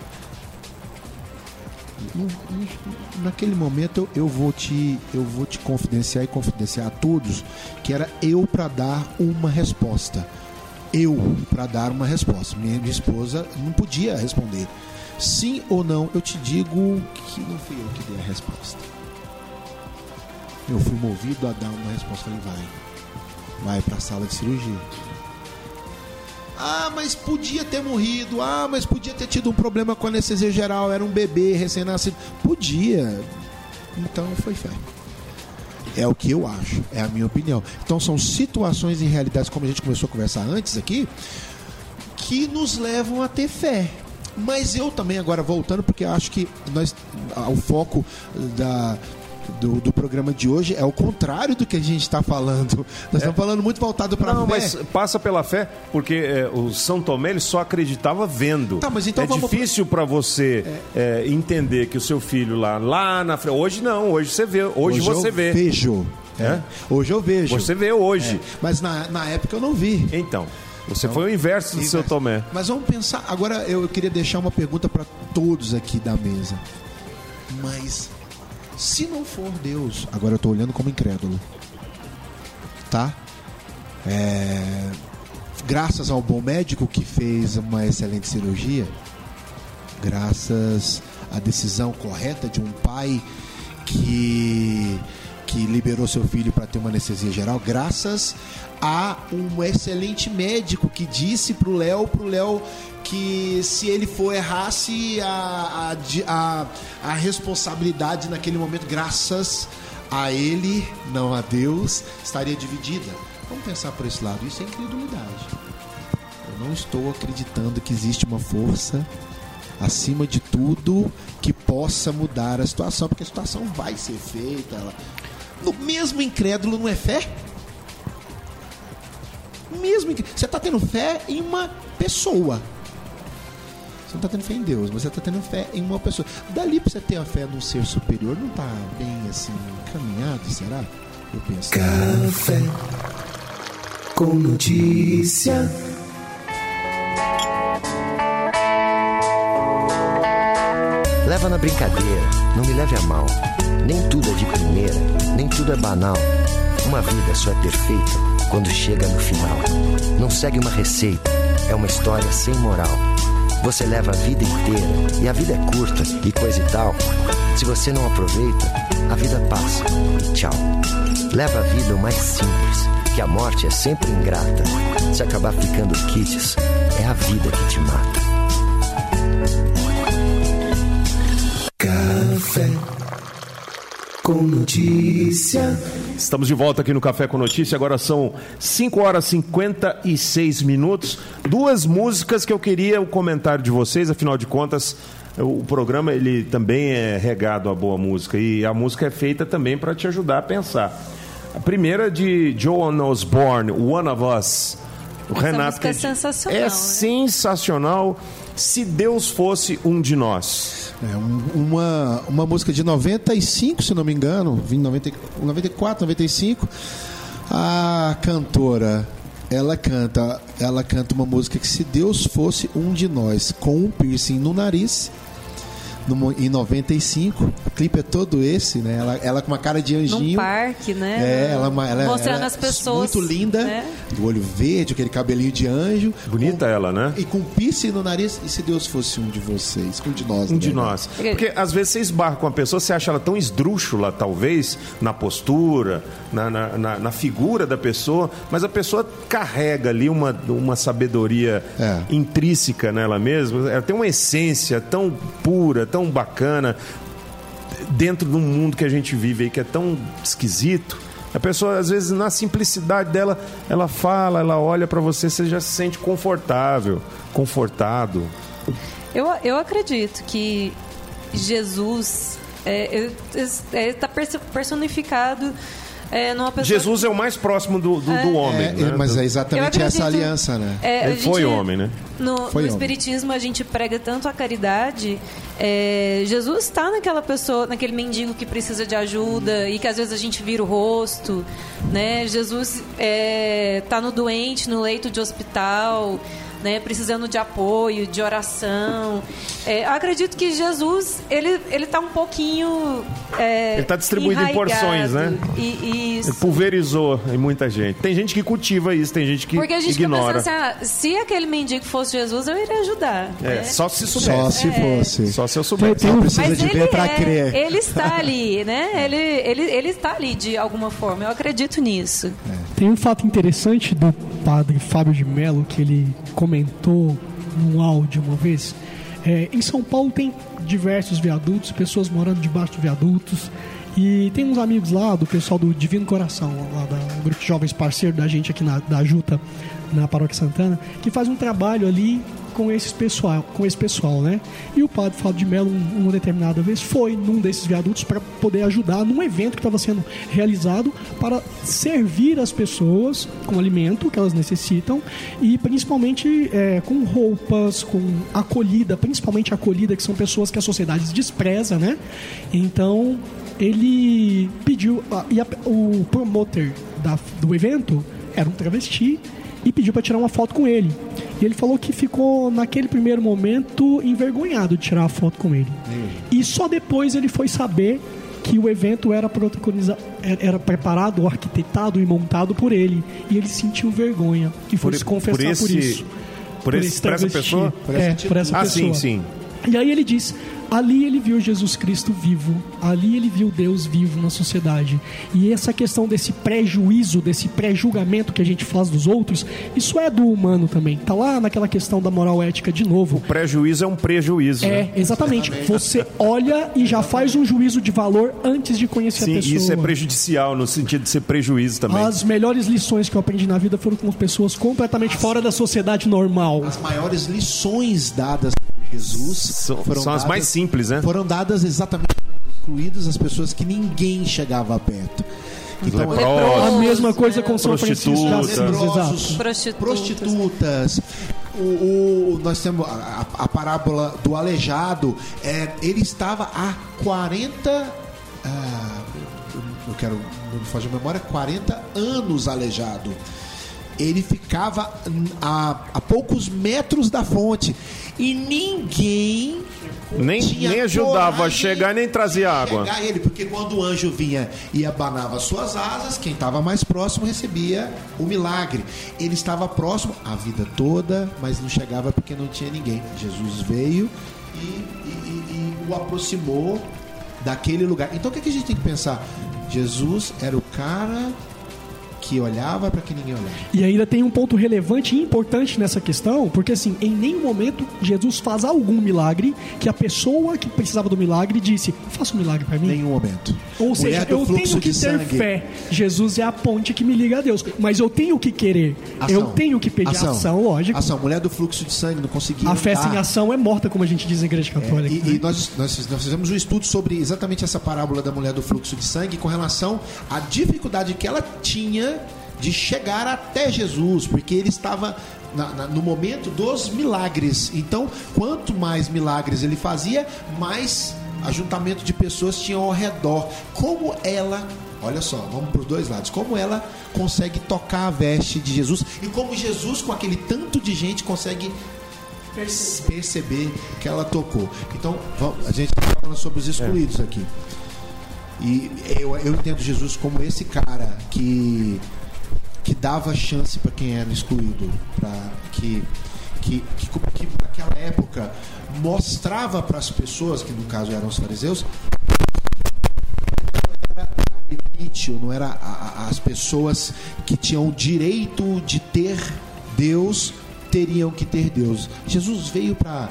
Naquele momento eu, eu vou te eu vou te confidenciar e confidenciar a todos que era eu para dar uma resposta. Eu para dar uma resposta. Minha, minha esposa não podia responder. Sim ou não, eu te digo que não fui eu que dei a resposta. Eu fui movido a dar uma resposta. Falei, vai. Vai para a sala de cirurgia. Ah, mas podia ter morrido. Ah, mas podia ter tido um problema com anestesia geral. Era um bebê recém-nascido. Podia. Então foi fé. É o que eu acho, é a minha opinião. Então são situações e realidades, como a gente começou a conversar antes aqui, que nos levam a ter fé. Mas eu também, agora voltando, porque acho que nós, o foco da, do, do programa de hoje é o contrário do que a gente está falando. Nós estamos falando muito voltado para a Não, fé. mas passa pela fé, porque é, o São Tomé ele só acreditava vendo. Tá, mas então é vamos- difícil para você é, entender que o seu filho lá, lá na frente. Hoje não, hoje você vê. Hoje, você eu vê. vejo. É? É. Hoje eu vejo. Você vê hoje. É. Mas na, na época eu não vi. Então, você foi o inverso do seu Inverso. Tomé. Mas vamos pensar. Agora eu queria deixar uma pergunta para todos aqui da mesa. Mas se não for Deus, agora eu estou olhando como incrédulo, tá? É, graças ao bom médico que fez uma excelente cirurgia, graças à decisão correta de um pai que que liberou seu filho para ter uma anestesia geral, graças a um excelente médico que disse pro Léo, pro Léo que se ele for errasse a, a, a, a responsabilidade naquele momento, graças a ele, não a Deus, estaria dividida. Vamos pensar por esse lado. Isso é incredulidade. Eu não estou acreditando que existe uma força acima de tudo que possa mudar a situação, porque a situação vai ser feita. Ela... No mesmo incrédulo não é fé? Mesmo você está tendo fé em uma pessoa. Você não está tendo fé em Deus, você está tendo fé em uma pessoa. Dali para você ter a fé num ser superior, não está bem assim caminhado, será? Eu penso. Café com notícia. Leva na brincadeira, não me leve a mal. Nem tudo é de primeira, nem tudo é banal. Uma vida só é perfeita quando chega no final. Não segue uma receita, é uma história sem moral. Você leva a vida inteira e a vida é curta e coisa e tal. Se você não aproveita, a vida passa e tchau. Leva a vida o mais simples, que a morte é sempre ingrata. Se acabar ficando kits, é a vida que te mata. Café com notícia. Estamos de volta aqui no Café com Notícia. Agora são 5 horas e 56 minutos. Duas músicas que eu queria o comentário de vocês, afinal de contas, o programa ele também é regado a boa música e a música é feita também para te ajudar a pensar. A primeira é de Joan Osborne, One of Us. O Essa Renato é sensacional. É né? sensacional. Se Deus fosse um de nós. É uma, uma música de 95, se não me engano, 90, 94, 95. A cantora, ela canta, ela canta uma música que se Deus fosse um de nós, com um piercing no nariz no, em 95. O clipe é todo esse, né? Ela, ela com uma cara de anjinho. Num parque, né? É, ela, é ela Mostrando ela as pessoas. Muito linda, né? do olho verde, aquele cabelinho de anjo. Bonita com, ela, né? E com piercing no nariz. E se Deus fosse um de vocês? Um de nós, Um né? de nós. Porque às vezes você esbarra com a pessoa, você acha ela tão esdrúxula, talvez, na postura, na, na, na, figura da pessoa, mas a pessoa carrega ali uma, uma sabedoria É. intrínseca nela mesma. Ela tem uma essência tão pura, tão bacana, dentro de um mundo que a gente vive aí que é tão esquisito. A pessoa, às vezes, na simplicidade dela, ela fala, ela olha pra você, você já se sente confortável, confortado. Eu, eu acredito que Jesus está personificado é, numa pessoa. Jesus é o mais próximo do, do, do homem. É, né? mas é exatamente acredito- essa aliança, né? É, Ele foi gente- homem, né? No, Foi no homem. Espiritismo a gente prega tanto a caridade. é, Jesus está naquela pessoa, naquele mendigo que precisa de ajuda e que às vezes a gente vira o rosto. Né? Jesus está no doente, no leito de hospital. Né, precisando de apoio, de oração. É, eu acredito que Jesus ele ele está um pouquinho é, Ele tá distribuído em porções, né? E, e Ele pulverizou em muita gente. Tem gente que cultiva isso, tem gente que porque a gente ignora. assim, ah, se aquele mendigo fosse Jesus, eu iria ajudar. É, né? só se Só soubesse. se fosse. Só se eu soubesse. tem Precisa Mas de ele ver pra é, crer. ele está ali, né? Ele, ele, ele está ali de alguma forma. Eu acredito nisso. Tem um fato interessante do padre Fábio de Mello que ele comentou num áudio uma vez. É, em São Paulo tem diversos viadutos, pessoas morando debaixo de viadutos. E tem uns amigos lá do pessoal do Divino Coração, lá da grupo de jovens parceiro da gente aqui na, da Juta, na Paróquia Santana, que faz um trabalho ali com esse pessoal, com esse pessoal, né? E o padre Fábio de Mello, um- uma determinada vez, foi num desses viadutos para poder ajudar num evento que estava sendo realizado para servir as pessoas com alimento que elas necessitam e principalmente é, com roupas, com acolhida, principalmente acolhida, que são pessoas que a sociedade despreza, né? Então ele pediu e a- o promotor da- do evento era um travesti e pediu para tirar uma foto com ele. E ele falou que ficou naquele primeiro momento envergonhado de tirar a foto com ele. E só depois ele foi saber que o evento era protagoniza- era era preparado, arquitetado e montado por ele. E ele sentiu vergonha e foi se confessar por, esse- isso. Por, esse, por essa pessoa? é, por essa ah, pessoa. sim, sim. E aí ele diz: ali ele viu Jesus Cristo vivo, ali ele viu Deus vivo na sociedade. E essa questão desse prejuízo, desse pré-julgamento que a gente faz dos outros, isso é do humano também. Tá lá naquela questão da moral ética de novo. O prejuízo é um prejuízo. É, né? exatamente. Você olha e já faz um juízo de valor antes de conhecer Sim, a pessoa. isso é prejudicial no sentido de ser prejuízo também. As melhores lições que eu aprendi na vida foram com pessoas completamente fora da sociedade normal. As maiores lições dadas por Jesus São- foram são as mais simples, né? Foram dadas exatamente excluídas as pessoas que ninguém chegava perto. Então, Leprosos. A mesma coisa com São Francisco leprosos. Prostitutas. prostitutas. O, o- nós temos a, a- a parábola do aleijado. É, ele estava há 40. ah, eu quero, não me foge a memória, 40 anos aleijado. Ele ficava a, a poucos metros da fonte. E ninguém Nem, nem ajudava a chegar nem trazia água. chegar ele, porque quando o anjo vinha e abanava suas asas, quem estava mais próximo recebia o milagre. Ele estava próximo a vida toda, mas não chegava porque não tinha ninguém. Jesus veio e, e- e- e o aproximou daquele lugar. Então o que, que a gente tem que pensar? Jesus era o cara que olhava para que ninguém olhava. E ainda tem um ponto relevante e importante nessa questão, porque assim, em nenhum momento Jesus faz algum milagre que a pessoa que precisava do milagre disse: faça um milagre para mim. Nenhum momento. Ou seja, eu tenho que ter sangue. fé. Jesus é a ponte que me liga a Deus. Mas eu tenho que querer. Eu Ação. tenho que pedir ação, lógico. Ação. Mulher do fluxo de sangue não conseguia A fé sem ação é morta, como a gente diz na igreja católica. E, né? e nós, nós, nós fizemos um estudo sobre exatamente essa parábola da mulher do fluxo de sangue com relação à dificuldade que ela tinha de chegar até Jesus, porque ele estava na- na- no momento dos milagres. Então, quanto mais milagres ele fazia, mais ajuntamento de pessoas tinham ao redor. Como ela, olha só, vamos para os dois lados, como ela consegue tocar a veste de Jesus e como Jesus, com aquele tanto de gente, consegue perceber que ela tocou. Então, vamos- a gente está falando sobre os excluídos aqui. E eu, eu entendo Jesus como esse cara que que dava chance para quem era excluído, para que que, que que naquela época mostrava para as pessoas, que no caso eram os fariseus, não era a as pessoas que tinham o direito de ter Deus teriam que ter Deus. Jesus veio para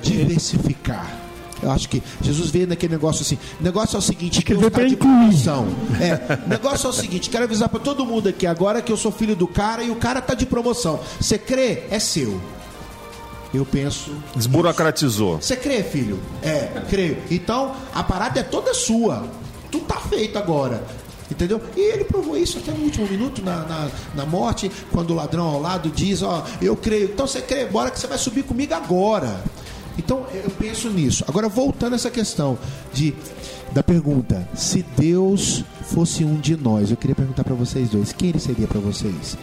diversificar. Eu acho que Jesus veio naquele negócio assim. O negócio é o seguinte: que tá pra de promoção. É, o negócio é o seguinte: quero avisar para todo mundo aqui agora que eu sou filho do cara e o cara tá de promoção. Você crê? É seu. Eu penso. Desburocratizou. Você crê, filho? É, creio. Então, a parada é toda sua. Tu tá feito agora. Entendeu? E ele provou isso até no último minuto, na, na, na morte, quando o ladrão ao lado diz, ó, eu creio. Então você crê, bora que você vai subir comigo agora. Então eu penso nisso. Agora voltando a essa questão de da pergunta, se Deus fosse um de nós, eu queria perguntar para vocês dois, quem ele seria para vocês?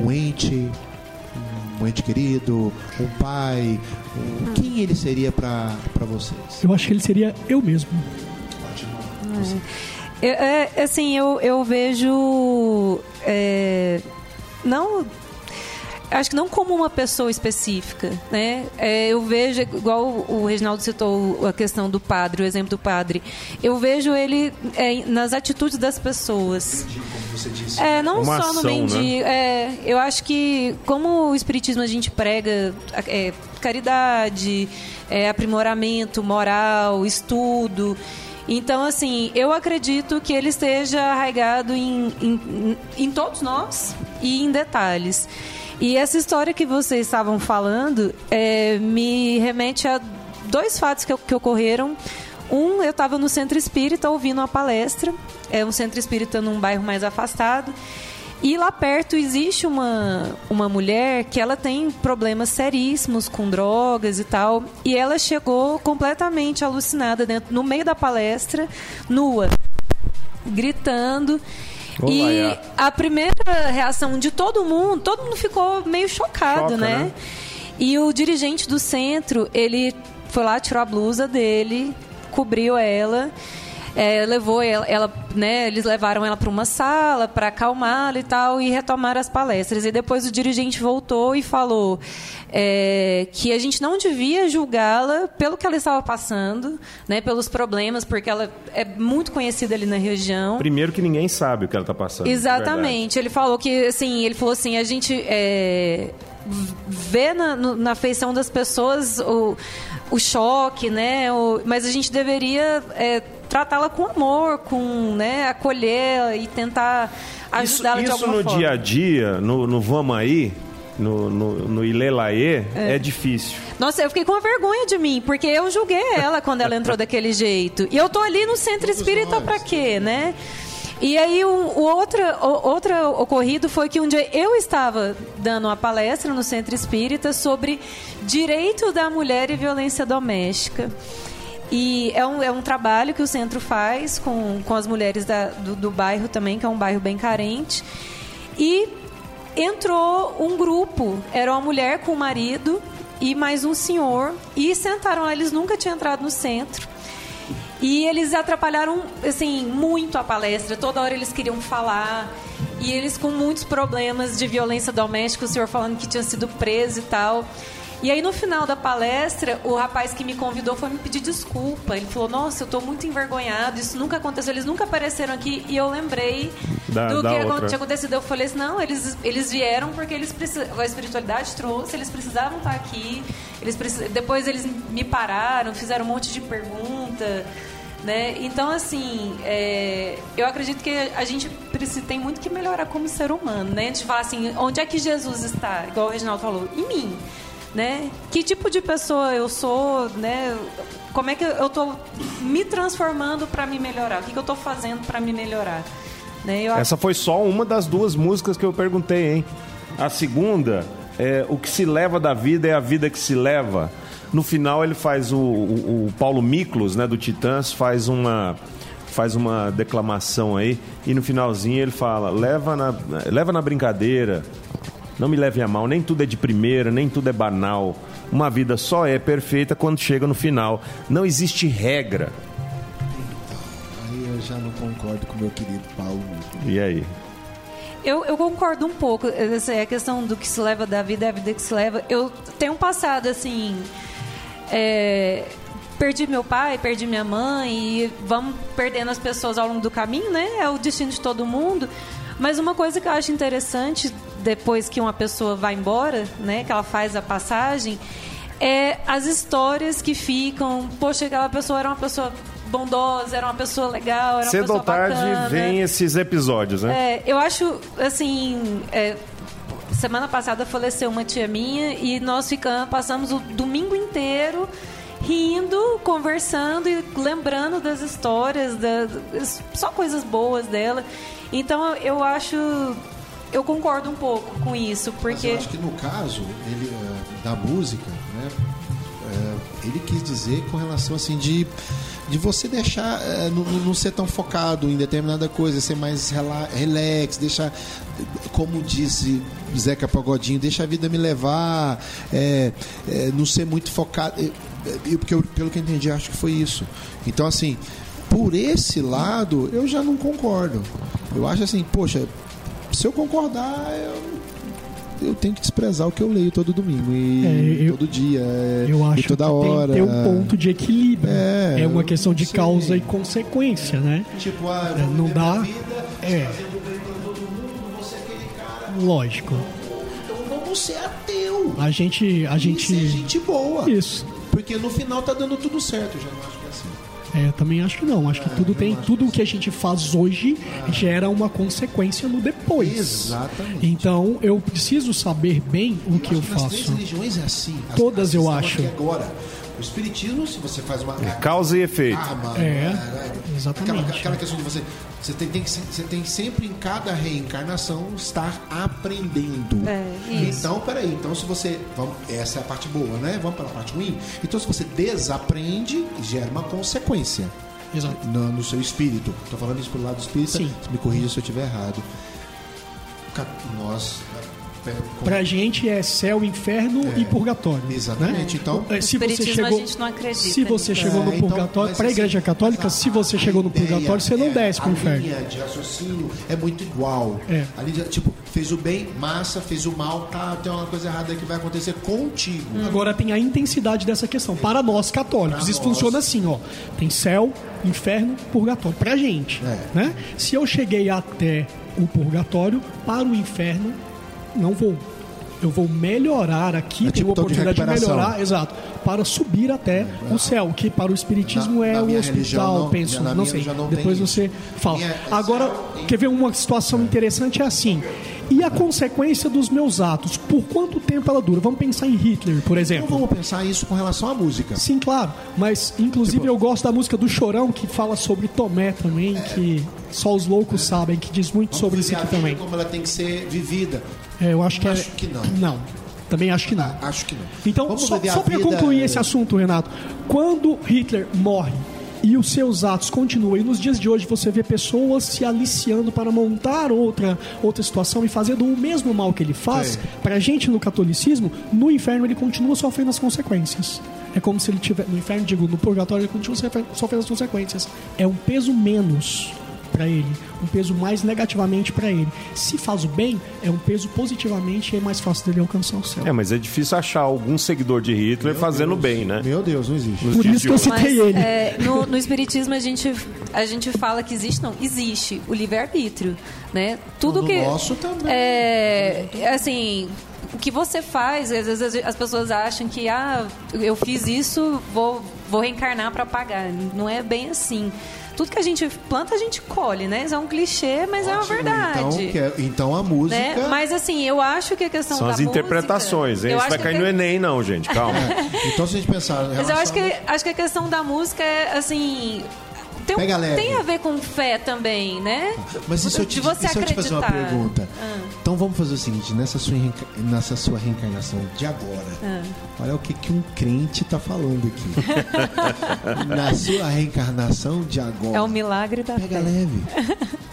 Um ente, um ente querido, um pai, um- quem ele seria para vocês? Eu acho que ele seria eu mesmo. Eu, é, assim, eu, eu vejo. é, não. Acho que não como uma pessoa específica, né? É, eu vejo, igual o Reginaldo citou a questão do padre, o exemplo do padre. Eu vejo ele é, nas atitudes das pessoas. Como você disse. É, não Uma só no ação, mendigo. É, eu acho que, como o Espiritismo a gente prega é, caridade, é, aprimoramento moral, estudo. Então, assim, eu acredito que ele esteja arraigado em, em, em todos nós e em detalhes. E essa história que vocês estavam falando é, me remete a dois fatos que, que ocorreram. Um, eu estava no centro espírita ouvindo uma palestra, é um centro espírita num bairro mais afastado. E lá perto existe uma, uma mulher que ela tem problemas seríssimos com drogas e tal. E ela chegou completamente alucinada dentro, no meio da palestra, nua, gritando. Olá, e é. a primeira reação de todo mundo, todo mundo ficou meio chocado, Choca, né? né? E o dirigente do centro, ele foi lá, tirou a blusa dele, cobriu ela. É, levou ela, ela, né, eles levaram ela para uma sala para acalmá-la e tal e retomar as palestras. E depois o dirigente voltou e falou é, que a gente não devia julgá-la pelo que ela estava passando, né, pelos problemas, porque ela é muito conhecida ali na região. Primeiro que ninguém sabe o que ela está passando. Exatamente. Ele falou que assim, ele falou assim, a gente é, vê na, na feição das pessoas o, o choque, né? O, mas a gente deveria é, tratá-la com amor, com né, acolher e tentar ajudá-la de alguma forma. Isso no dia a dia, no, no vamos aí, no, no, no Ilelaê, é. é. difícil. Nossa, eu fiquei com vergonha de mim, porque eu julguei ela quando ela entrou daquele jeito. E eu tô ali no centro espírita para quê, né? E aí o, o outro, o, outro ocorrido foi que um dia eu estava dando uma palestra no Centro Espírita sobre direito da mulher e violência doméstica. E é um, é um trabalho que o centro faz com, com as mulheres da, do, do bairro também, que é um bairro bem carente. E entrou um grupo, era uma mulher com o marido e mais um senhor, e sentaram lá, eles nunca tinham entrado no centro. E eles atrapalharam, assim, muito a palestra. Toda hora eles queriam falar. E eles com muitos problemas de violência doméstica, o senhor falando que tinha sido preso e tal. E aí no final da palestra, o rapaz que me convidou foi me pedir desculpa. Ele falou: "Nossa, eu estou muito envergonhado. Isso nunca aconteceu. Eles nunca apareceram aqui". E eu lembrei da, do da que outra. tinha acontecido. Eu falei assim: "Não, eles eles vieram porque eles a espiritualidade trouxe, eles precisavam estar aqui. Eles precis... depois eles me pararam, fizeram um monte de pergunta, né? Então, assim, é, eu acredito que a gente precisa, tem muito que melhorar como ser humano, né? A gente fala assim, onde é que Jesus está? Igual o Reginaldo falou, em mim né? Que tipo de pessoa eu sou, né? Como é que eu estou me transformando para me melhorar? O que, que eu estou fazendo para me melhorar? Né? Eu... Essa foi só uma das duas músicas que eu perguntei, hein? A segunda, é, o que se leva da vida é a vida que se leva. No final ele faz o, o, o Paulo Miklos, né, do Titãs, faz uma faz uma declamação aí e no finalzinho ele fala: leva na, leva na brincadeira, não me leve a mal, nem tudo é de primeira, nem tudo é banal. Uma vida só é perfeita quando chega no final. Não existe regra. Aí eu já não concordo com meu querido Paulo. E aí? Eu, eu, concordo um pouco. Essa é a questão do que se leva da vida, é a vida que se leva. Eu tenho um passado assim. É, perdi meu pai, perdi minha mãe e vamos perdendo as pessoas ao longo do caminho, né? É o destino de todo mundo. Mas uma coisa que eu acho interessante depois que uma pessoa vai embora, né, que ela faz a passagem, é as histórias que ficam. Poxa, aquela pessoa era uma pessoa bondosa, era uma pessoa legal, era Cedo uma pessoa ou tarde bacana. vem esses episódios, né? É, eu acho, assim, é, semana passada faleceu uma tia minha e nós ficamos, passamos o domingo inteiro rindo, conversando e lembrando das histórias, da, só coisas boas dela. Então eu acho eu concordo um pouco com isso, porque... Mas eu acho que no caso ele, uh, da música, né, uh, ele quis dizer com relação assim de, de você deixar, uh, não, não ser tão focado em determinada coisa, ser mais relax, deixar, como disse Zeca Pagodinho, deixa a vida me levar, é, é, não ser muito focado, eu, porque eu, pelo que eu entendi, acho que foi isso. Então assim, por esse lado, eu já não concordo. Eu acho assim, poxa, se eu concordar, eu, eu tenho que desprezar o que eu leio todo domingo e é, eu, todo dia é, eu acho e toda hora. Tem que ter um ponto de equilíbrio. É, é uma questão de causa e consequência, né? Tipo, ah, é, não dá. Vida, é. Lógico. Então vamos ser ateu. A gente, a gente. ser gente boa. Isso. Porque no final tá dando tudo certo, já não acho que é assim. É, eu também acho que não. Acho que tudo tem, tudo o que a gente faz hoje gera uma consequência no depois. Exatamente. Então eu preciso saber bem o que eu faço. As três religiões é assim. Todas eu acho. Agora, o espiritismo, se você faz uma. É causa e efeito. é, é, exatamente. Aquela, aquela, questão de você. Você tem, tem, você tem sempre em cada reencarnação estar aprendendo. É, então, peraí. Então, se você. Vamos, essa é a parte boa, né? Vamos para a parte ruim. Então, se você desaprende, gera uma consequência. Exato. No, no seu espírito. Estou falando isso pelo lado do espírito. Sim. Me corrija se eu estiver errado. Nós Pra gente é céu, inferno e purgatório. Exatamente. Né? Então, É, se O você chegou, a gente não acredita se você nisso. chegou É, no então, purgatório, para a assim, igreja católica, se a- você chegou no a ideia purgatório, você não é, desce pro a inferno. linha de raciocínio é muito igual. É. Ali, tipo, fez o bem, massa, fez o mal, tá, tem uma coisa errada que vai acontecer contigo. Agora tem a intensidade dessa questão. Para nós católicos, Pra isso nós. funciona assim, ó. Tem céu, inferno, purgatório. Pra gente, É. né? Se eu cheguei até o purgatório, para o inferno, não vou. Eu vou melhorar aqui, É tenho tipo a tom de oportunidade de, recuperação. melhorar, exato, para subir até o céu, que para o espiritismo Na- é na o hospital, não- penso, não sei. não Depois você fala. Minha- Agora, quer ver uma situação interessante é assim. E a consequência dos meus atos? Por quanto tempo ela dura? Vamos pensar em Hitler, por exemplo. vamos pensar isso com relação à música. Sim, claro. Mas, inclusive, Tipo- eu gosto da música do Chorão, que fala sobre Tomé também, que só os loucos sabem, que diz muito sobre isso Vamos aqui a também. Como ela tem que ser vivida. É, eu acho que Acho é... que não. Não. Também acho que não. Acho que não. Então, Vamos só, a só para concluir esse assunto, Renato, quando Hitler morre e os seus atos continuam, e nos dias de hoje você vê pessoas se aliciando para montar outra, outra situação e fazendo o mesmo mal que ele faz, Sim. pra gente no catolicismo, no inferno ele continua sofrendo as consequências. É como se ele tivesse. No inferno, digo, no purgatório ele continua sofrendo as consequências. É um peso menos para ele, um peso mais negativamente para ele. Se faz o bem, é um peso positivamente e é mais fácil dele alcançar o céu. É, mas é difícil achar algum seguidor de Hitler fazendo bem, né? Meu Deus, não existe. Nos Por isso que eu citei Mas, ele. é, no, no espiritismo a gente a gente fala que existe não existe o livre arbítrio né tudo No que nosso também. é assim o que você faz às vezes as pessoas acham que ah eu fiz isso vou vou reencarnar para pagar não é bem assim tudo que a gente planta a gente colhe né isso é um clichê mas é uma Ótimo. verdade Então, que é- então a música. né? Mas assim, eu acho que a questão São da as música- interpretações, hein? eu Isso vai que cair a- no Enem, não, gente. Calma. Então, se a gente pensar. Mas eu acho que, acho que a questão da música é, assim... Tem, um- Pega leve. tem a ver com fé também, né? Mas se eu te, você se eu te fazer uma pergunta? Ah. Então vamos fazer o seguinte: nessa sua, nessa sua reencarnação de agora, Ah. olha o que, que um crente está falando aqui. Na sua reencarnação de agora. É o milagre da Pega fé. leve.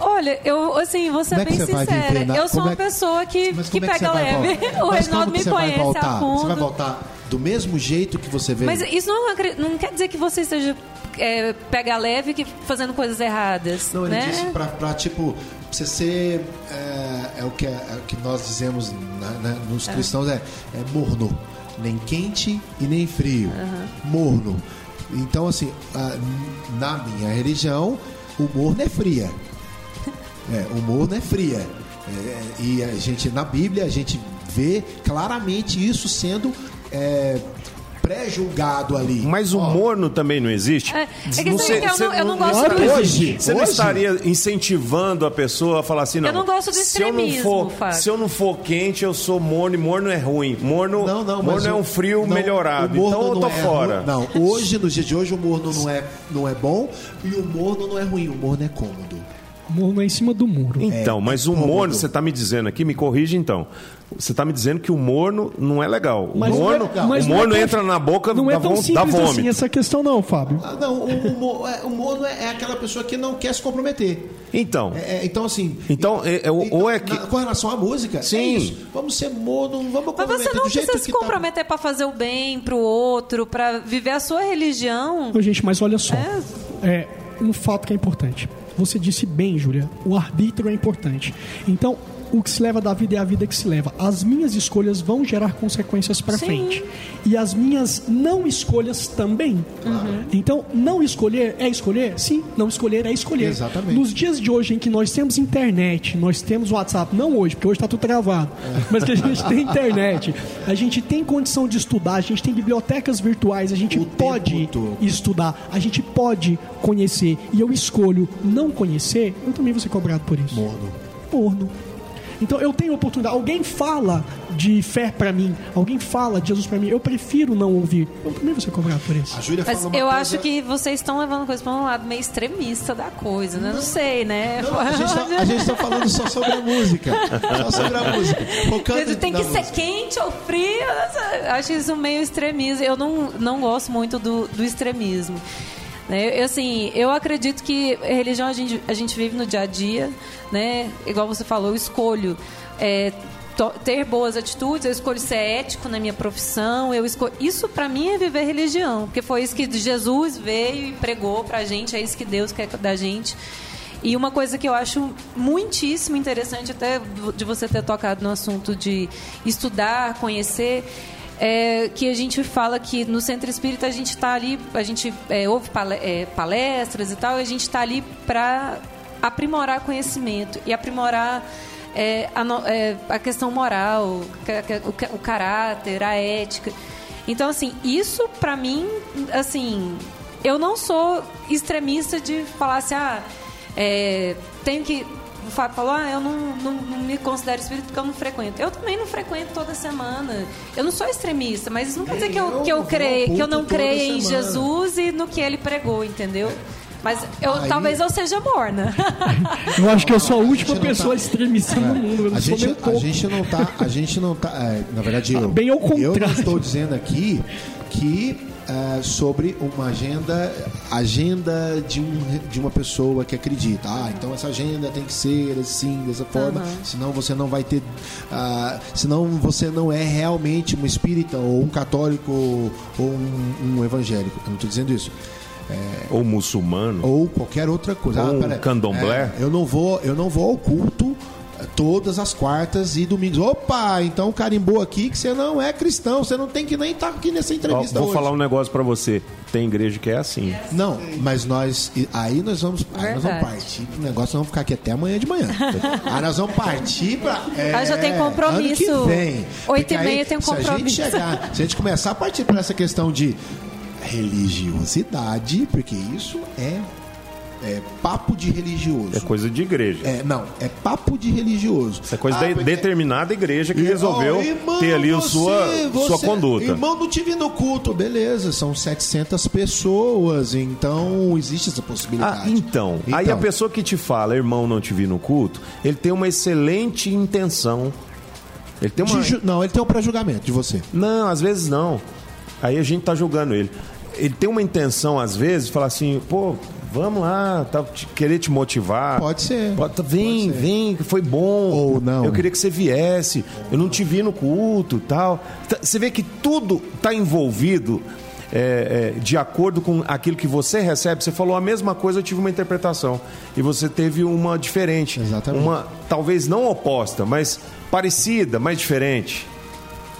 Olha, eu, assim, vou ser Como é bem sincera. Eu sou uma é que- pessoa que, Mas que como é que pega leve. O que me conhece a fundo. Você vai voltar do mesmo jeito que você veio? Mas isso não, não quer dizer que você esteja é, pega leve que fazendo coisas erradas, Não, ele né? disse pra, pra, tipo, você ser. É, é o que, é, é o que nós dizemos na- na- nos cristãos: é, é morno. Nem quente e nem frio. Morno. Então, assim, ah, na minha religião, o morno é fria. É, o morno é fria. É, e a gente, na Bíblia, a gente vê claramente isso sendo é, pré-julgado ali. Mas o Ó, morno também não existe? É, é que Não sei- eu você não- eu não gosto não do- estaria- Você não Hoje? estaria incentivando a pessoa a falar assim, não. Eu não gosto do se eu não extremismo, for, Fábio. Se eu não for quente, eu sou morno e morno é ruim. Morno, Não, não, morno é um frio não, melhorado. o morno Então eu tô é fora. ruim. Não, hoje, nos dias de hoje, o morno não é, não é bom e o morno não é ruim, o morno é cômodo. Morno é em cima do muro. Então, É, mas é o morno, você está me dizendo aqui, me corrige então. Você está me dizendo que o morno não é legal. O Mas é morno, legal. Mas o não é morno tão- entra na boca, Não é tão simples vômito. assim essa questão não, Fábio. Ah, não, o, o, é, o morno é, é aquela pessoa que não quer se comprometer. Então, É, é, então, assim. Então, é- é- ou é que- na- com relação à música, Sim. é isso. Vamos ser morno, vamos Mas comprometer você não precisa se tá- comprometer pra fazer o bem pro outro, pra viver a sua religião. Ô, gente, mas olha só. É. É um fato que é importante. Você disse bem, Júlia, o arbítrio é importante. Então, o que se leva da vida é a vida que se leva. As minhas escolhas vão gerar consequências para frente. E as minhas não escolhas também. Uhum. Então, não escolher é escolher? Sim, não escolher é escolher. Exatamente. Nos dias de hoje em que nós temos internet, nós temos WhatsApp, não hoje, porque hoje está tudo travado, mas que a gente tem internet, a gente tem condição de estudar, a gente tem bibliotecas virtuais, a gente O pode estudar, a gente pode conhecer e eu escolho não conhecer, eu também vou ser cobrado por isso. Morno. Morno. Então eu tenho oportunidade. Alguém fala de fé pra mim, alguém fala de Jesus pra mim, eu prefiro não ouvir. Eu também vou ser cobrado por isso. A Júlia Mas eu coisa- acho que vocês estão levando coisa pra um lado meio extremista da coisa, né? Não sei, né? Não, a gente, tá, a gente tá falando só sobre a música. Só sobre a música. Focando Tem que ser música. quente ou frio. Acho isso meio extremismo. Eu não, não gosto muito do, do extremismo. Né? Eu, assim, eu acredito que religião a gente, a gente vive no dia a dia, né? Igual você falou, eu escolho. É, ter boas atitudes, eu escolho ser ético na minha profissão, eu escolho... Isso para mim é viver religião, porque foi isso que Jesus veio e pregou pra gente, é isso que Deus quer da gente. E uma coisa que eu acho muitíssimo interessante, até de você ter tocado no assunto de estudar, conhecer, é que a gente fala que no centro espírita a gente está ali, a gente é, ouve é, palestras e tal, e a gente está ali para aprimorar conhecimento e aprimorar é, a, é, a, questão moral, o, o, caráter, a ética. Então, assim, isso para mim, assim, eu não sou extremista de falar assim, ah, é, tenho que. O Fábio falou, ah, eu não, não, não, me considero espírita porque eu não frequento. Eu também não frequento toda semana. Eu não sou extremista, mas isso não quer dizer que eu, que eu, creio, que eu não creia em Jesus e no que ele pregou, entendeu? Mas eu, Aí... talvez eu seja morna. eu acho que eu sou a última a pessoa tá... extremista é. no mundo. a, gente, a gente não tá. A gente não tá. É, na verdade, eu. Bem ao contrário. Eu estou dizendo aqui que uh, sobre uma agenda, agenda de, um, de uma pessoa que acredita. Ah, então essa agenda tem que ser assim, dessa forma, uhum. senão você não vai ter. Uh, senão você não é realmente um espírita ou um católico ou um, um evangélico. Eu não estou dizendo isso. É, ou muçulmano ou qualquer outra coisa ou ah, um candomblé é, eu não vou eu não vou ao culto todas as quartas e domingos. Opa, então carimbou aqui que você não é cristão, você não tem que nem estar tá aqui nessa entrevista. Ó, vou hoje. falar um negócio para você. Tem igreja que é assim. Não, mas nós. Aí nós vamos, aí nós vamos partir pro negócio, nós vamos ficar aqui até amanhã de manhã. aí nós vamos partir para. É, aí já tem compromisso. Ano que vem. Oito e meia tem um compromisso. Se a gente chegar, se a gente começar a partir para essa questão de religiosidade, porque isso é é papo de religioso. É coisa de igreja. É, não, é papo de religioso. Isso é coisa ah, da porque... determinada igreja que resolveu oh, irmão, ter ali você, sua, você, sua conduta. Irmão, não te vi no culto. Beleza, são 700 pessoas, então existe essa possibilidade. Ah, então, então, aí a pessoa que te fala, irmão, não te vi no culto, ele tem uma excelente intenção. Ele tem uma... Ju... Não, ele tem um pré-julgamento de você. Não, às vezes não. Aí a gente tá julgando ele ele tem uma intenção, às vezes, de falar assim, pô, vamos lá, tá, te, querer te motivar. Pode ser. Pode, vem, pode ser. vem, foi bom. Ou não. Eu queria que você viesse. Eu não te vi no culto tal. Tá, você vê que tudo está envolvido é, é, de acordo com aquilo que você recebe. Você falou a mesma coisa, eu tive uma interpretação. E você teve uma diferente. Exatamente. Uma, talvez não oposta, mas parecida, mas diferente.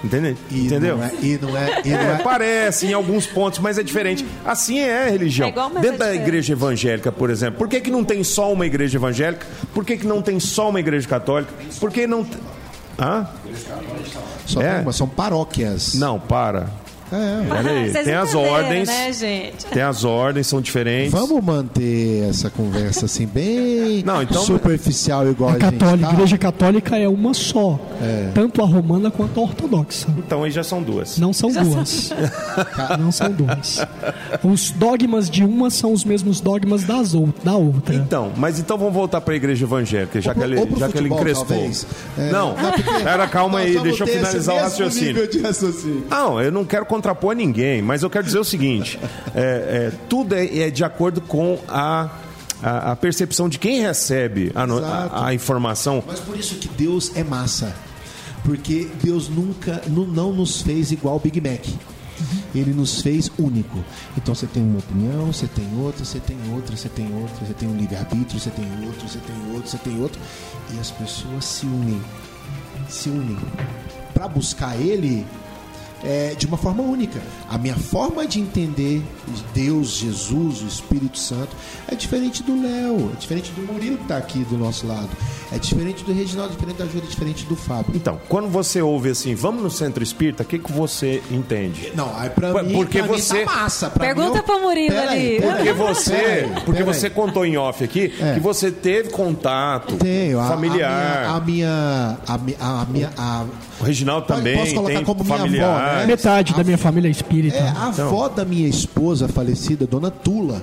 Entendeu? E Entendeu? Não é, e não é, e não é, Parece em alguns pontos, mas é diferente. Assim é a religião. É igual, Dentro é da igreja evangélica, por exemplo, por que, que não tem só uma igreja evangélica? Por que, que não tem só uma igreja católica? Por que não. Hã? Só é? uma, são paróquias. Não, para. É. tem as ordens. Né, gente? Tem as ordens, são diferentes. Vamos manter essa conversa assim, bem Não, então... superficial, igual a, a católica, A Igreja Católica é uma só. É. Tanto a romana quanto a ortodoxa. Então aí já são duas. Não são já duas. São... Não são duas. Os dogmas de uma são os mesmos dogmas das ou... da outra. Então, mas então vamos voltar para a Igreja Evangélica, já, pro, que, ele, já que ele encrespou. É, não, não calma aí, deixa eu finalizar o raciocínio. raciocínio. Não, eu não quero contrapor ninguém, mas eu quero dizer o seguinte: é, é, tudo é, é, de acordo com a, a, a, percepção de quem recebe a, a, a, informação. Mas por isso que Deus é massa. Porque Deus nunca não, nos fez igual Big Mac. Ele nos fez único. Então você tem uma opinião, você tem outra, você tem outra, você tem outra, você tem um livre-arbítrio, você tem outro, você tem outro, você tem outro. E as pessoas se unem. Se unem. Para buscar Ele, é, de uma forma única. A minha forma de entender Deus, Jesus, o Espírito Santo é diferente do Léo, é diferente do Murilo que está aqui do nosso lado, é diferente do Reginaldo, diferente da Júlia, diferente do Fábio. Então, quando você ouve assim, vamos no centro espírita, o que, que você entende? Não, aí pra mim, porque pra você... Mim tá massa. Pra Pergunta para o Murilo ali. porque você, porque você contou em off aqui é. que você teve contato Tenho, familiar. A, a minha. A minha. A minha a, o Reginaldo também. Posso colocar tem como familiar. minha avó, né? Metade a, da minha família é espírita. É, a então. avó da minha esposa falecida, Dona Tula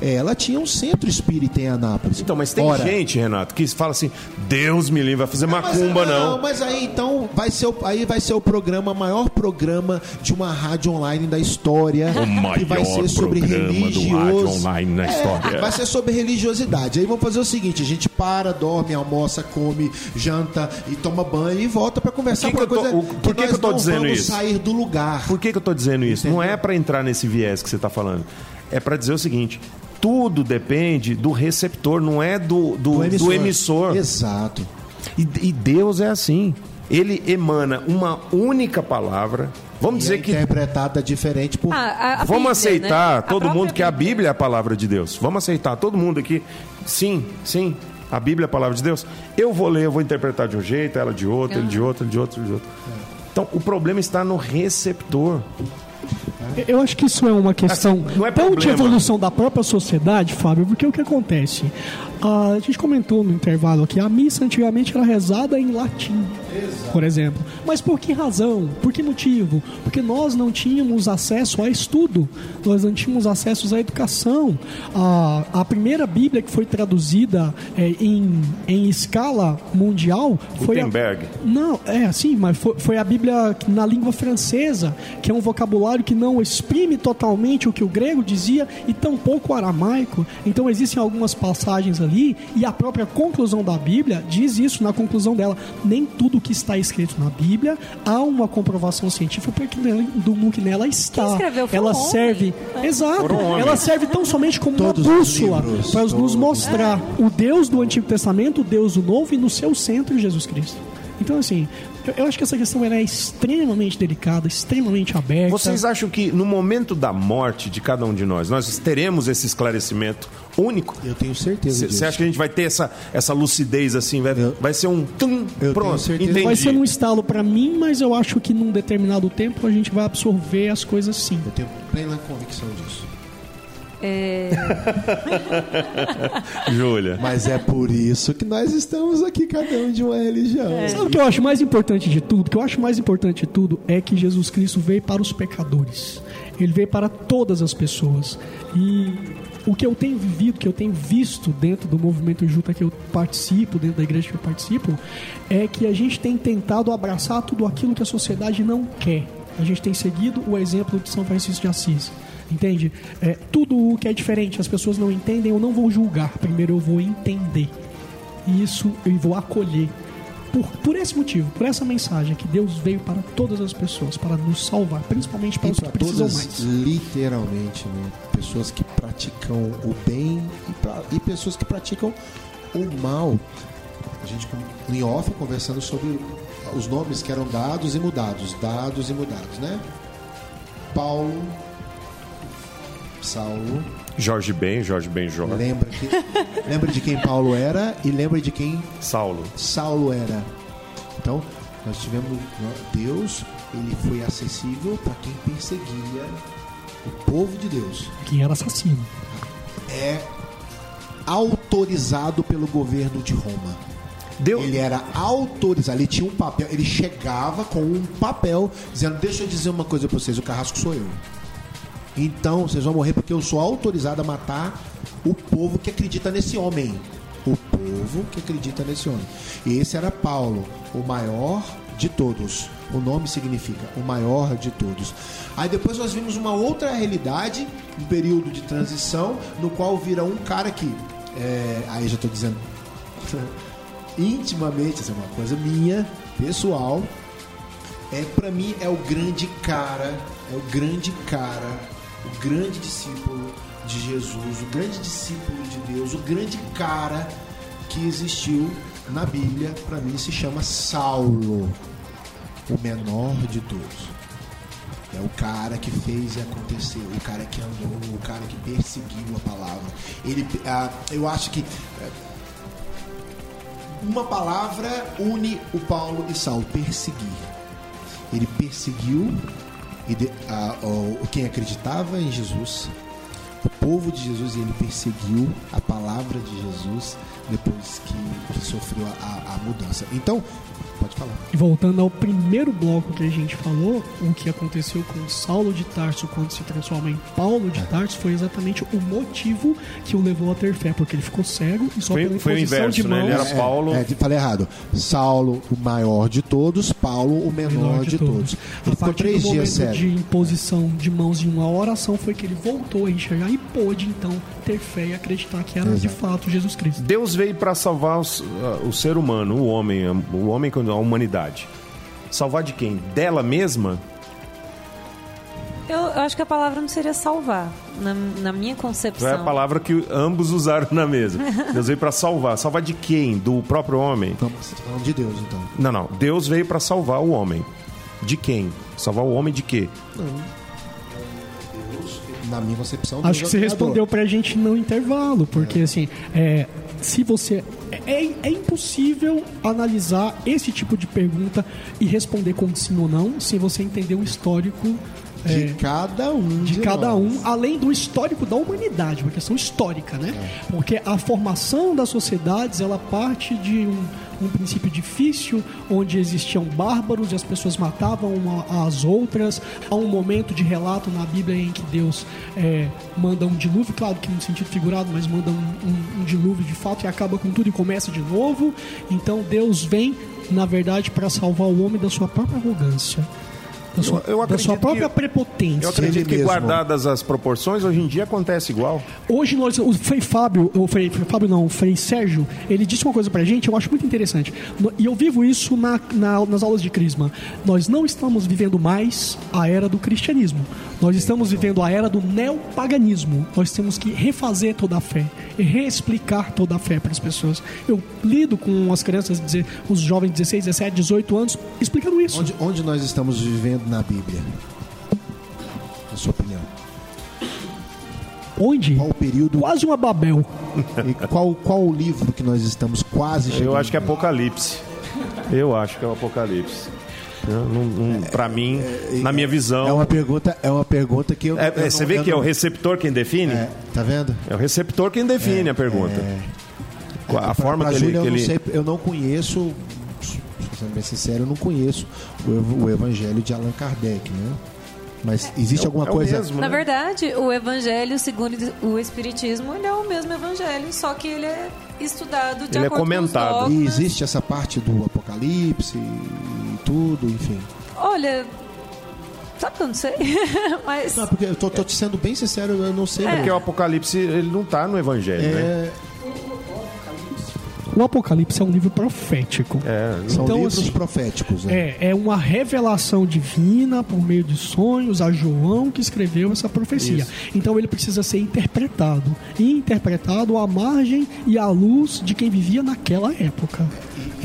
ela tinha um centro espírita em Anápolis. Então, mas tem Ora, gente, Renato, que fala assim: Deus me livre, vai fazer mas- macumba, não. Mas aí então vai ser o, aí vai ser o programa, maior programa de uma rádio online da história. O que vai maior ser sobre rádio online na É, história. Vai ser sobre religiosidade. Aí vamos fazer o seguinte: a gente para, dorme, almoça, come, janta e toma banho e volta pra conversar Por que que tô- coisa o- por que que eu tô não dizendo vamos isso? sair do lugar. Por que, que eu tô dizendo isso? Não é para entrar nesse viés que você está falando. É para dizer o seguinte: tudo depende do receptor, não é do, do, do emissor. Exato. E, e Deus é assim. Ele emana uma única palavra. Vamos E dizer é que interpretada diferente por Ah, a- a Vamos Bíblia, aceitar né? A todo mundo que a Bíblia é a palavra de Deus. Vamos aceitar todo mundo aqui. Sim, sim. A Bíblia é a palavra de Deus. Eu vou ler, eu vou interpretar de um jeito, ela de outro, ele de outro, ele de outro, ele de outro. Então, o problema está no receptor. Eu acho que isso é uma questão Assim, não é tão de evolução da própria sociedade, Fábio, porque o que acontece? Ah, a gente comentou no intervalo aqui, a missa antigamente era rezada em latim, por exemplo. Mas por que razão? Por que motivo? Porque nós não tínhamos acesso a estudo, nós não tínhamos acesso à educação. A, a primeira Bíblia que foi traduzida eh, em, em escala mundial foi a, Gutenberg. não, é assim, mas foi, foi a Bíblia na língua francesa, que é um vocabulário que não exprime totalmente o que o grego dizia e tampouco o aramaico. Então existem algumas passagens ali e a própria conclusão da Bíblia diz isso na conclusão dela. Nem tudo que está escrito na Bíblia há uma comprovação científica porque nela- do que nela está. Quem escreveu foi Ela um homem. serve, exato. Foram homens. Ela serve tão somente como Todos uma bússola para nos mostrar o Deus do Antigo Testamento, o Deus do Novo e no seu centro Jesus Cristo. Então, assim, eu, eu acho que essa questão ela é extremamente delicada, extremamente aberta. Vocês acham que no momento da morte de cada um de nós, nós teremos esse esclarecimento único? Eu tenho certeza disso. Você acha que a gente vai ter essa, essa lucidez assim? Vai, vai ser um tum, Eu pronto, tenho certeza. entendi. Vai ser num estalo para mim, mas eu acho que num determinado tempo a gente vai absorver as coisas sim. Eu tenho plena convicção disso. É, Júlia. Mas é por isso que nós estamos aqui, cada um de uma religião. Sabe o que eu acho mais importante de tudo? O que eu acho mais importante de tudo é que Jesus Cristo veio para os pecadores. Ele veio para todas as pessoas. E o que eu tenho vivido, que eu tenho visto dentro do movimento Juta que eu participo, dentro da igreja que eu participo, é que a gente tem tentado abraçar tudo aquilo que a sociedade não quer. A gente tem seguido o exemplo de São Francisco de Assis. Entende? É, tudo o que é diferente, as pessoas não entendem, eu não vou julgar. Primeiro eu vou entender. E isso eu vou acolher. Por, por esse motivo, por essa mensagem que Deus veio para todas as pessoas, para nos salvar, principalmente para E os que precisam todas, mais. literalmente, né? Pessoas que praticam o bem e, pra- e pessoas que praticam o mal. A gente, em off, conversando sobre os nomes que eram dados e mudados. Dados e mudados, né? Paulo, Saulo. Jorge Ben, Jorge Ben Jorge. Lembra, que, lembra de quem Paulo era e lembra de quem Saulo. Saulo era. Então, nós tivemos né, Deus, ele foi acessível para quem perseguia o povo de Deus. Quem era assassino. É autorizado pelo governo de Roma. Deu, Ele era autorizado, ele tinha um papel, ele chegava com um papel dizendo: Deixa eu dizer uma coisa para vocês, o carrasco sou eu. Então vocês vão morrer porque eu sou autorizado a matar o povo que acredita nesse homem. O povo que acredita nesse homem. E esse era Paulo, o maior de todos. O nome significa o maior de todos. Aí depois nós vimos uma outra realidade, um período de transição, no qual vira um cara que. é, aí já estou dizendo intimamente, essa é uma coisa minha, pessoal. É para mim é o grande cara, é o grande cara, o grande discípulo de Jesus, o grande discípulo de Deus, o grande cara que existiu na Bíblia, para mim se chama Saulo, o menor de todos. É o cara que fez e aconteceu, o cara que andou, o cara que perseguiu a palavra. Ele, ah, eu acho que eh, uma palavra une o Paulo e Saulo: perseguir. Ele perseguiu de- a- o, quem acreditava em Jesus, o povo de Jesus ele perseguiu a palavra de Jesus depois que, que sofreu a, a mudança. Então, Pode falar. E voltando ao primeiro bloco que a gente falou, o que aconteceu com Saulo de Tarso quando se transforma em Paulo de é. Tarso foi exatamente o motivo que o levou a ter fé, porque ele ficou cego e só foi, pela foi o inverso, de mãos... Né? Ele era Paulo... É, é, falei errado. Saulo, o maior de todos, Paulo, o menor, menor de, de, todos. todos. Ele a partir três do momento dias de imposição de mãos em uma oração foi que ele voltou a enxergar e pôde, então, ter fé e acreditar que era Exato. de fato Jesus Cristo. Deus veio para salvar os, uh, o ser humano, o homem, o homem quando a humanidade. Salvar de quem? Dela mesma? Eu, eu acho que a palavra não seria salvar, na, na minha concepção. É a palavra que ambos usaram na mesa. Deus veio para salvar. Salvar de quem? Do próprio homem? Não, você está falando de Deus, então. Não, não. Deus veio para salvar o homem. De quem? Salvar o homem de quê? Não. Deus, na minha concepção, Deus Acho que é você respondeu para a gente no intervalo, porque é. assim, é, se você. É, é impossível analisar esse tipo de pergunta e responder com sim ou não sem você entender o histórico de é, cada um de, de cada nós. um, além do histórico da humanidade, uma questão histórica, né? É. Porque a formação das sociedades ela parte de um um princípio difícil, onde existiam bárbaros e as pessoas matavam uma às outras. Há um momento de relato na Bíblia em que Deus é, manda um dilúvio, claro que no sentido figurado, mas manda um, um, um dilúvio de fato e acaba com tudo e começa de novo. Então Deus vem, na verdade, para salvar o homem da sua própria arrogância da sua, eu, eu da sua própria que, prepotência. Eu acredito que, guardadas as proporções, hoje em dia acontece igual. Hoje nós, o Frei Fábio, o Frei, Fábio não, o Frei Sérgio, ele disse uma coisa pra gente, eu acho muito interessante. E eu vivo isso na, na, nas aulas de Crisma. Nós não estamos vivendo mais a era do cristianismo. Nós estamos vivendo a era do neopaganismo. Nós temos que refazer toda a fé e reexplicar toda a fé para as pessoas. Eu lido com as crianças, os jovens de 16, 17, 18 anos, explicando isso. Onde, onde nós estamos vivendo na Bíblia? Na sua opinião? Onde? Qual o período? Quase uma Babel. E qual, qual o livro que nós estamos quase chegando? Eu acho que é Apocalipse. Eu acho que é o Apocalipse. Para mim, é, na minha visão. É uma pergunta, é uma pergunta que eu. É, eu você não, vê que não... é o receptor quem define? É, tá vendo? É o receptor quem define é, a pergunta. É. a forma pra, pra que, ele, que eu, não sei, eu não conheço, sendo bem sincero, eu não conheço o, o Evangelho de Allan Kardec, né? Mas existe é, alguma é coisa. Mesmo, né? Na verdade, o evangelho, segundo o Espiritismo, ele é o mesmo evangelho, só que ele é estudado de ele é acordo é comentado. com os E existe essa parte do Apocalipse e tudo, enfim. Olha, Sabe que eu não sei? Mas... Não, porque eu tô, tô, te sendo bem sincero, eu não sei. É. Porque o Apocalipse ele não está no Evangelho, é... né? O Apocalipse é um livro profético. É, são então, livros assim, proféticos. Né? É, é uma revelação divina por meio de sonhos a João que escreveu essa profecia. Isso. Então ele precisa ser interpretado. E interpretado à margem e à luz de quem vivia naquela época.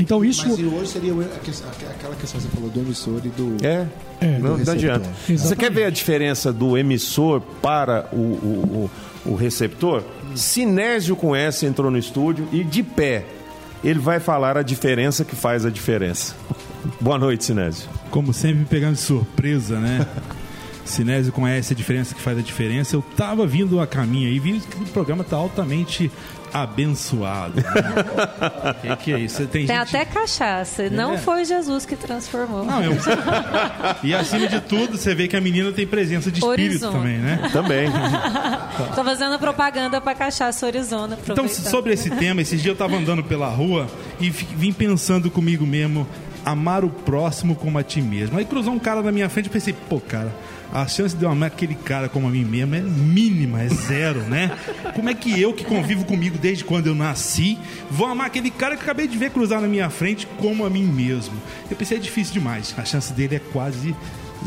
Então isso. Mas hoje seria aquela questão que você falou do emissor e do. É. É, não, não adianta. Exatamente. Você quer ver a diferença do emissor para o, o, o, o receptor? Sinésio com essa entrou no estúdio e de pé ele vai falar a diferença que faz a diferença. Boa noite, Sinésio. Como sempre, me pegando de surpresa, né? Sinésio conhece a diferença que faz a diferença. Eu tava vindo a caminho aí, vi que o programa tá altamente abençoado. O que, que, é isso? Tem, Tem gente... até cachaça. É. Não foi Jesus que transformou. Não, eu... e acima de tudo, você vê que a menina tem presença de espírito Horizonte. também, né? Também. Tô fazendo propaganda para cachaça Horizonte. Então, sobre esse tema, esses dias eu tava andando pela rua e vim pensando comigo mesmo amar o próximo como a ti mesmo. Aí cruzou um cara na minha frente e pensei, pô, cara, a chance de eu amar aquele cara como a mim mesmo é mínima, é zero, né? Como é que eu, que convivo comigo desde quando eu nasci, vou amar aquele cara que acabei de ver cruzar na minha frente como a mim mesmo? Eu pensei, é difícil demais. A chance dele é quase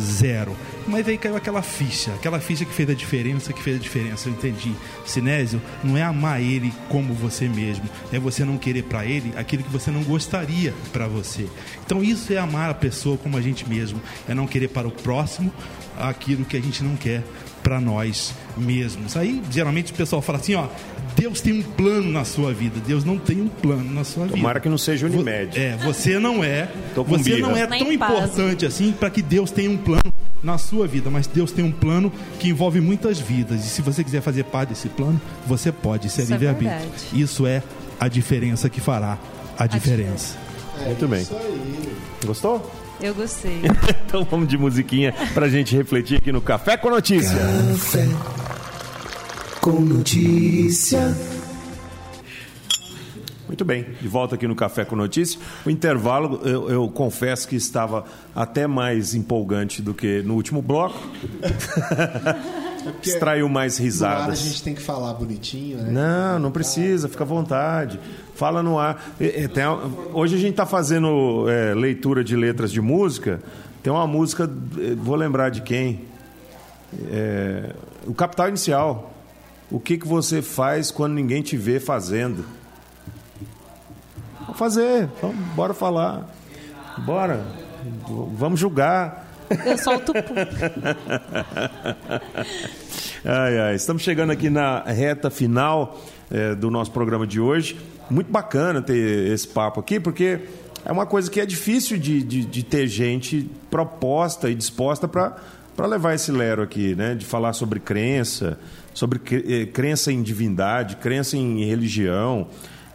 zero. Mas aí caiu aquela ficha, aquela ficha que fez a diferença, que fez a diferença. Eu entendi. Sinésio, não é amar ele como você mesmo, é você não querer para ele aquilo que você não gostaria para você. Então isso é amar a pessoa como a gente mesmo, é não querer para o próximo aquilo que a gente não quer para nós mesmos. Aí, geralmente, o pessoal fala assim, ó, Deus tem um plano na sua vida. Deus não tem um plano na sua vida. Tomara que não seja Unimed. É, você não é. Você birra. não é tão importante assim para que Deus tenha um plano na sua vida, mas Deus tem um plano que envolve muitas vidas. E se você quiser fazer parte desse plano, você pode. Isso é é livre-arbítrio. Isso é a diferença que fará a diferença. Muito bem. Gostou? Eu gostei. Então vamos de musiquinha pra gente refletir aqui no Café com Notícia. Café com notícia. Muito bem, de volta aqui no Café com Notícia. O intervalo, eu, eu confesso que estava até mais empolgante do que no último bloco. Extraiu mais ar a risadas. gente tem que falar bonitinho, né? Não, não precisa, fica à vontade. Fala no ar. Hoje a gente está fazendo é, leitura de letras de música. Tem uma música, eh, vou lembrar de quem? É, o Capital Inicial. O que, que você faz quando ninguém te vê fazendo? Vamos fazer, vamos, bora falar. Bora, vamos julgar. Eu solto o. Ai, ai, estamos chegando aqui na reta final eh, do nosso programa de hoje. Muito bacana ter esse papo aqui, porque é uma coisa que é difícil de, de, de ter gente proposta e disposta para levar esse lero aqui, né? De falar sobre crença, sobre eh, crença em divindade, crença em religião,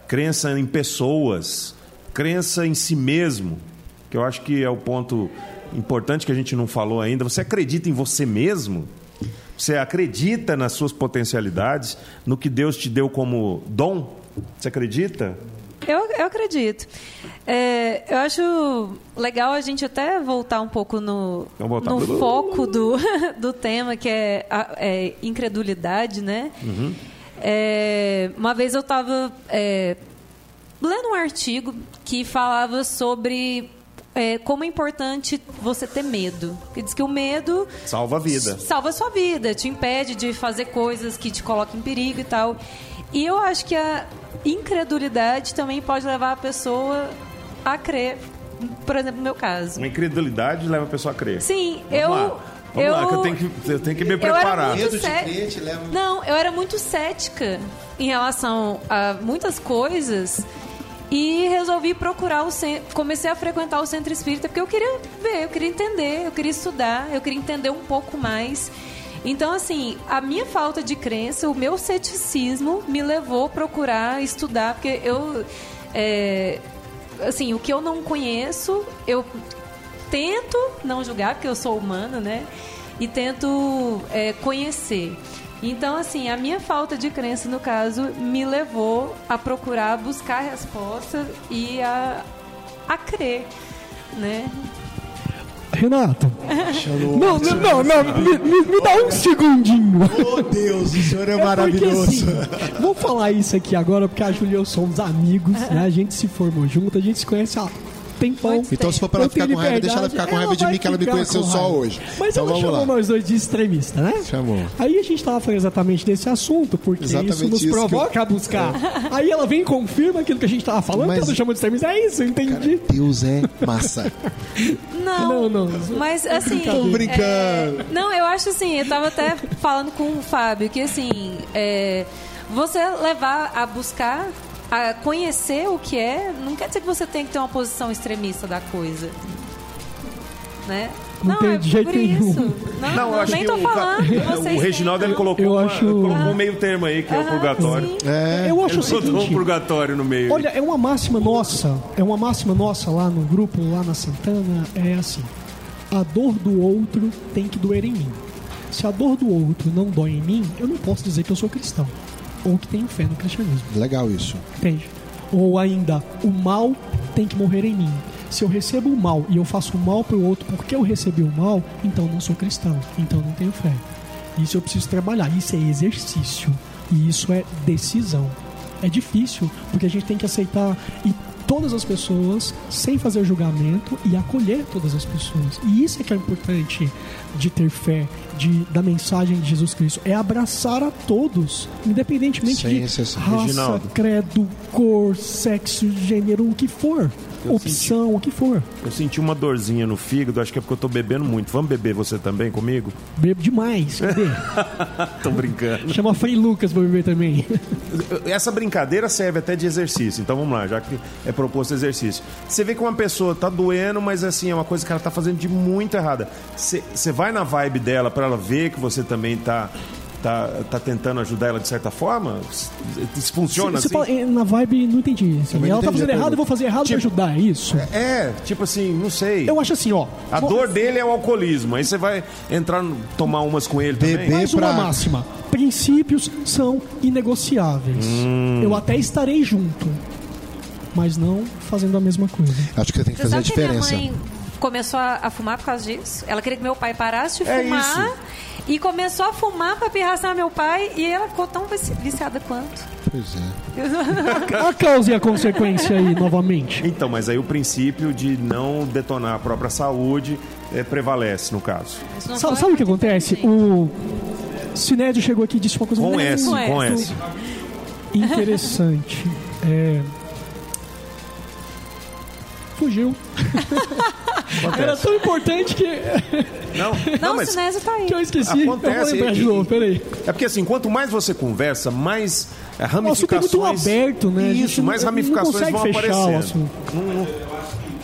crença em pessoas, crença em si mesmo, que eu acho que é o ponto importante que a gente não falou ainda. Você acredita em você mesmo? Você acredita nas suas potencialidades, no que Deus te deu como dom? Você acredita? Eu, eu acredito. É, eu acho legal a gente até voltar um pouco no, no foco do, do tema, que é, a é incredulidade, né? Uhum. É, uma vez eu estava lendo um artigo que falava sobre é, como é importante você ter medo. Que diz que o medo Salva a vida. salva a sua vida, te impede de fazer coisas que te colocam em perigo e tal. E eu acho que a incredulidade também pode levar a pessoa a crer, por exemplo, no meu caso. Uma incredulidade leva a pessoa a crer. Sim, Vamos eu lá. Vamos eu lá, que eu tenho que, eu tenho que me preparar. Medo de cé- crer te leva- Não, eu era muito cética em relação a muitas coisas e resolvi procurar o centro, comecei a frequentar o centro espírita porque eu queria ver, eu queria entender, eu queria estudar, eu queria entender um pouco mais. Então, assim, a minha falta de crença, o meu ceticismo me levou a procurar estudar, porque eu. é, assim, o que eu não conheço, eu tento não julgar, porque eu sou humana, né? E tento é, conhecer. Então, assim, a minha falta de crença, no caso, me levou a procurar buscar resposta e a, a crer, né? Renato. Não, não, não, não me, me- me dá um segundinho. Oh, Deus, o senhor é, É porque, maravilhoso. assim, vou falar isso aqui agora porque a Júlia e eu somos amigos, né? A gente se formou junto, a gente se conhece há tempão. Muito Então, se for pra ela ficar com raiva, liberdade. deixa ela ficar com raiva de mim, que ela me conheceu só hoje. Mas Então, ela vamos chamou lá. nós dois de extremista, né? Chamou. Aí a gente tava falando exatamente desse assunto, porque Exatamente isso nos isso que eu- provoca a buscar. Aí ela vem e confirma aquilo que a gente tava falando, Mas- que ela chamou de extremista. É isso, eu entendi. Deus é massa. Não, Não, não. mas assim. Tô brincando. é, não, eu acho assim, eu tava até falando com o Fábio que assim, é, você levar a buscar, a conhecer o que é, não quer dizer que você tem que ter uma posição extremista da coisa. Né? Não tem é de jeito por isso. nenhum. Não, Não, eu acho nem que tô o, o Reginaldo ele não. colocou, Eu uma- acho- colocou um meio termo aí, que é o Ah, purgatório. É. Eu acho Ele o botou um seguinte. purgatório no meio. Olha, é uma máxima nossa, é uma máxima nossa lá no grupo, lá na Santana, é assim: a dor do outro tem que doer em mim. Se a dor do outro não dói em mim, eu não posso dizer que eu sou cristão ou que tenho fé no cristianismo, Legal isso. entende? Ou ainda, o mal tem que morrer em mim. Se eu recebo o mal e eu faço o mal pro outro porque eu recebi o mal, então não sou cristão, então não tenho fé. Isso eu preciso trabalhar, isso é exercício e isso é decisão. É difícil, porque a gente tem que aceitar e todas as pessoas sem fazer julgamento e acolher todas as pessoas. E isso é que é importante de ter fé, de, da mensagem de Jesus Cristo, é abraçar a todos, independentemente Sem de exceção. raça, Reginaldo. credo, cor, sexo, gênero, o que for. Eu opção, senti, o que for. eu senti uma dorzinha no fígado, acho que é porque eu tô bebendo muito. Vamos beber você também comigo? Bebo demais. Tô brincando. Chama Frei Lucas pra beber também. Essa brincadeira serve até de exercício. Então vamos lá, já que é proposto exercício. Você vê que uma pessoa tá doendo, mas assim, é uma coisa que ela tá fazendo de muito errada. Você vai na vibe dela pra ela ver que você também tá, tá, tá tentando ajudar ela de certa forma? Isso funciona assim? fala, é, na vibe, não entendi. Assim, não ela tá fazendo errado, eu vou fazer errado Tipo- pra ajudar, é isso? É, tipo assim, não sei. Eu acho assim, ó. A dor dele é o alcoolismo. Aí você vai entrar, tomar umas com ele também. Mais uma pra- máxima. Princípios são inegociáveis. Hum. Eu até estarei junto, mas não fazendo a mesma coisa. Acho que você tem que Você fazer a sabe que minha diferença. mãe começou a, a fumar por causa disso? Ela queria que meu pai parasse de É fumar isso. E começou a fumar pra pirraçar meu pai e ela ficou tão vici- viciada quanto. Pois é. A causa e a consequência aí, novamente. Então, mas aí o princípio de não detonar a própria saúde é, prevalece, no caso. Não Sabe, o que acontece? O Sinédio chegou aqui e disse uma coisa Com muito S, com S. S. interessante. É... Fugiu. Era tão importante que, Não, não, Não, o Sinésio tá aí. que eu esqueci. Acontece, eu vou de novo, peraí. é porque assim, quanto mais você conversa, mais é, O assunto é ramificações... muito aberto, né? Isso, mais ramificações vão. Não- não-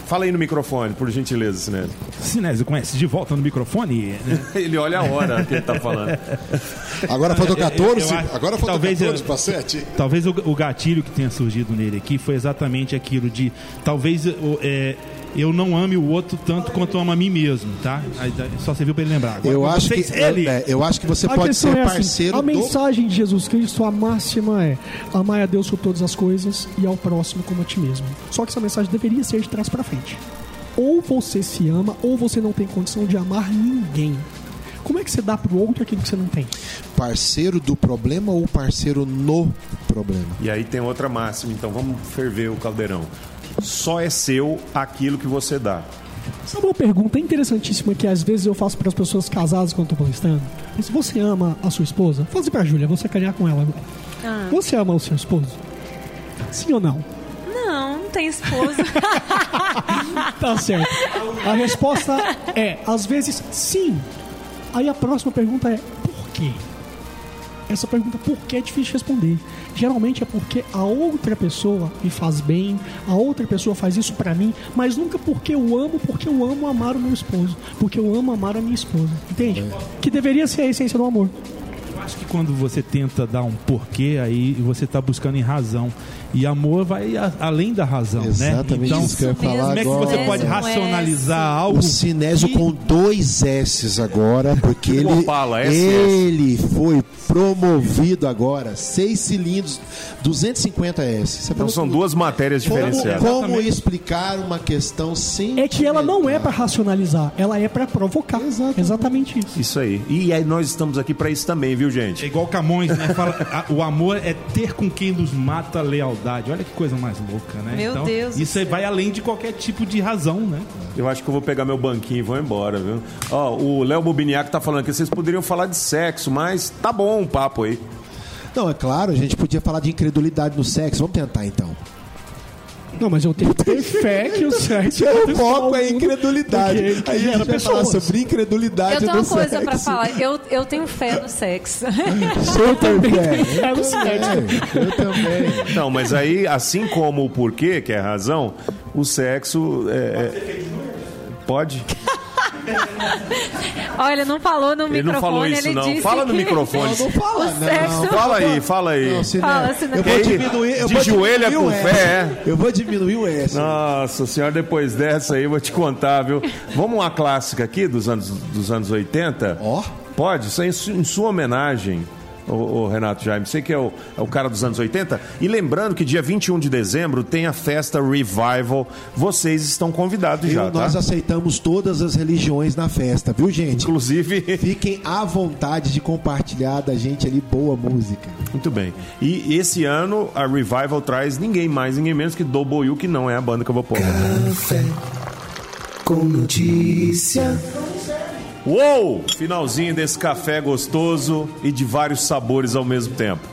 Fala aí no microfone, por gentileza, Sinésio. Sinésio, conhece de volta no microfone? né? Ele olha a hora que ele tá falando. Agora faltou 14? eu acho- Agora faltou talvez 14 eu- para 7? Talvez o, o gatilho que tenha surgido nele aqui foi exatamente aquilo de talvez o- é, eu não ame o outro tanto quanto eu amo a mim mesmo, tá? Só serviu pra ele lembrar. Agora, Eu acho, que, ele. é, eu acho que você A pode questão ser é assim, parceiro a do. mensagem de Jesus Cristo, a máxima é amar a Deus por todas as coisas e ao próximo como a ti mesmo. Só que essa mensagem deveria ser de trás para frente. Ou você se ama, ou você não tem condição de amar ninguém. Como é que você dá pro outro aquilo que você não tem? Parceiro do problema ou parceiro no problema? E aí tem outra máxima, então vamos ferver o caldeirão. Só é seu aquilo que você dá. Sabe uma pergunta interessantíssima que às vezes eu faço para as pessoas casadas quando estou palestrando? Se você ama a sua esposa, fazer para a Júlia, você carinhar com ela agora. Ah. Você ama o seu esposo? Sim ou não? Não, não tem esposa. Tá certo. A resposta é, às vezes, sim. Aí a próxima pergunta é, por quê? Essa pergunta, por que é difícil de responder? Geralmente é porque a outra pessoa me faz bem, a outra pessoa faz isso pra mim, mas nunca porque eu amo, porque eu amo amar o meu esposo, porque eu amo amar a minha esposa. Entende? Que deveria ser a essência do amor. Eu acho que quando você tenta dar um porquê, aí você está buscando em razão. E amor vai a- além da razão, né? Exatamente Então, isso que eu ia falar como é que você pode racionalizar S. algo? O Sinésio que- com dois S agora, porque ele, Opala, SS. ele foi promovido agora. Seis cilindros, 250 S. Você Então são duas matérias Como, diferenciadas. como explicar uma questão sem. É que ela não é pra racionalizar, ela é pra provocar. Exatamente. Exatamente isso. Isso aí. E aí nós estamos aqui pra isso também, viu, É gente? igual Camões, né? Fala, a- o amor é ter com quem nos mata a lealdade. Olha que coisa mais louca, né? Meu então, Deus Isso aí vai além de qualquer tipo de razão, né? Eu acho que eu vou pegar meu banquinho e vou embora, viu? Ó, o Léo Bobiniac tá falando que vocês poderiam falar de sexo, mas tá bom o papo aí. Não, é claro, a gente podia falar de incredulidade no sexo. Vamos tentar então. Não, mas eu tenho que ter fé que o sexo O foco é incredulidade. porque Aí a gente vai falar sobre incredulidade Eu tenho uma coisa sexo. pra falar. Eu, eu tenho fé no sexo. Super fé. fé no Eu também. Eu também. Não, mas aí, assim como o porquê, que é a razão, o sexo é, é- pode. Olha, não falou no Ele microfone. não falou isso, ele não. Disse Fala no microfone. Não, não fala, não. sexo- Fala aí, fala aí. Não, Sinésio, Fala, Sinésio. eu vou diminuir. Eu de vou joelha diminuir com fé, Eu vou diminuir o S. Nossa senhora, depois dessa aí eu vou te contar, viu? Vamos uma clássica aqui dos anos, dos anos 80? Ó. Pode, isso é em sua homenagem, o, Renato Jaime. Você que é o, é o cara dos anos 80. E lembrando que dia 21 de dezembro tem a festa Revival. Vocês estão convidados já, Eu- nós tá? aceitamos todas as religiões na festa, viu, gente? Inclusive. Fiquem à vontade de compartilhar da gente ali boa música. Muito bem. E esse ano a Revival traz ninguém mais, ninguém menos que Double U, que não é a banda que eu vou pôr. Café com notícia. Uou! Finalzinho desse café gostoso e de vários sabores ao mesmo tempo.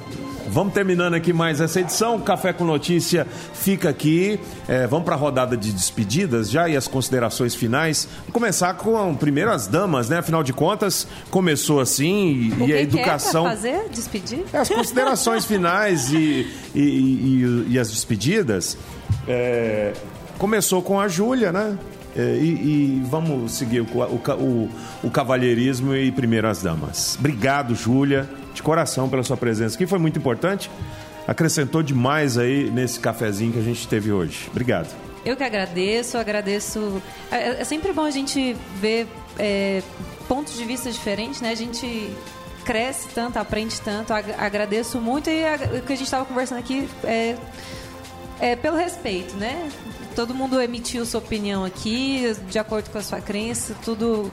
vamos terminando aqui mais essa edição. Café com Notícia fica aqui. É, vamos para a rodada de despedidas já e as considerações finais. Vou começar com primeiro as damas, né? Afinal de contas, começou assim e, e a que educação. Que é fazer? Despedir? É, as considerações finais e, e, e, e, as despedidas. É, começou com a Júlia, né? É, e, e, vamos seguir o, o, o, cavalheirismo e primeiro as damas. Obrigado, Júlia, de coração pela sua presença aqui, foi muito importante. Acrescentou demais aí nesse cafezinho que a gente teve hoje. Obrigado. Eu que agradeço, agradeço. É, é sempre bom a gente ver é, pontos de vista diferentes, né? A gente cresce tanto, aprende tanto. Agradeço muito e o que a gente estava conversando aqui é, é pelo respeito, né? Todo mundo emitiu sua opinião aqui, de acordo com a sua crença, tudo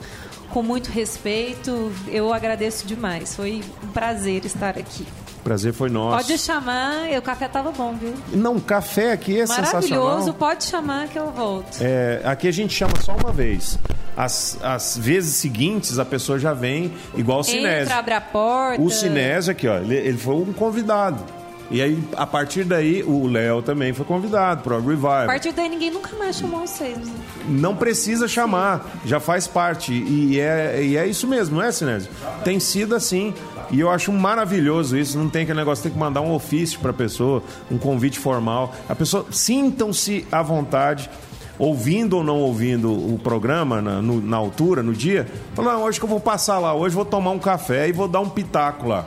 com muito respeito. Eu agradeço demais. Foi um prazer estar aqui. Prazer foi nosso. Pode chamar, o café tava bom, viu? Não, o café aqui é Maravilhoso, sensacional. pode chamar que eu volto. É, aqui a gente chama só uma vez. As, as vezes seguintes a pessoa já vem igual o Sinésio. Entra, abre a porta. O Sinésio aqui, ó, ele, ele foi um convidado. E aí, a partir daí, o Léo também foi convidado para o Revival. A partir daí, ninguém nunca mais chamou vocês. Né? Não precisa chamar, já faz parte. E é, e é isso mesmo, não é, Sinésio? Tem sido assim. E eu acho maravilhoso isso. Não tem aquele negócio, tem que mandar um ofício para a pessoa, um convite formal. A pessoa, sintam-se à vontade ouvindo ou não ouvindo o programa na, no, na altura, no dia, falar, hoje que eu vou passar lá, hoje vou tomar um café e vou dar um pitaco lá.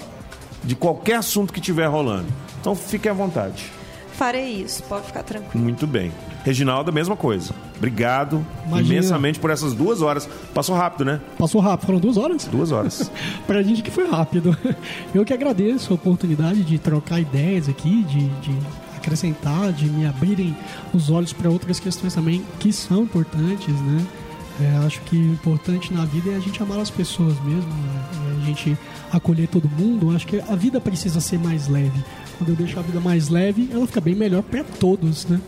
De qualquer assunto que estiver rolando. Então fique à vontade. Farei isso, pode ficar tranquilo. Muito bem. Reginaldo, a mesma coisa. Obrigado Imagina. imensamente por essas duas horas. Passou rápido, né? Passou rápido. Foram duas horas? Duas horas. pra gente que foi rápido. Eu que agradeço a oportunidade de trocar ideias aqui, de, de acrescentar, de me abrirem os olhos para outras questões também que são importantes, né? É, acho que o importante na vida é a gente amar as pessoas mesmo, né? É a gente acolher todo mundo. Acho que a vida precisa ser mais leve quando eu deixo a vida mais leve, ela fica bem melhor para todos, né?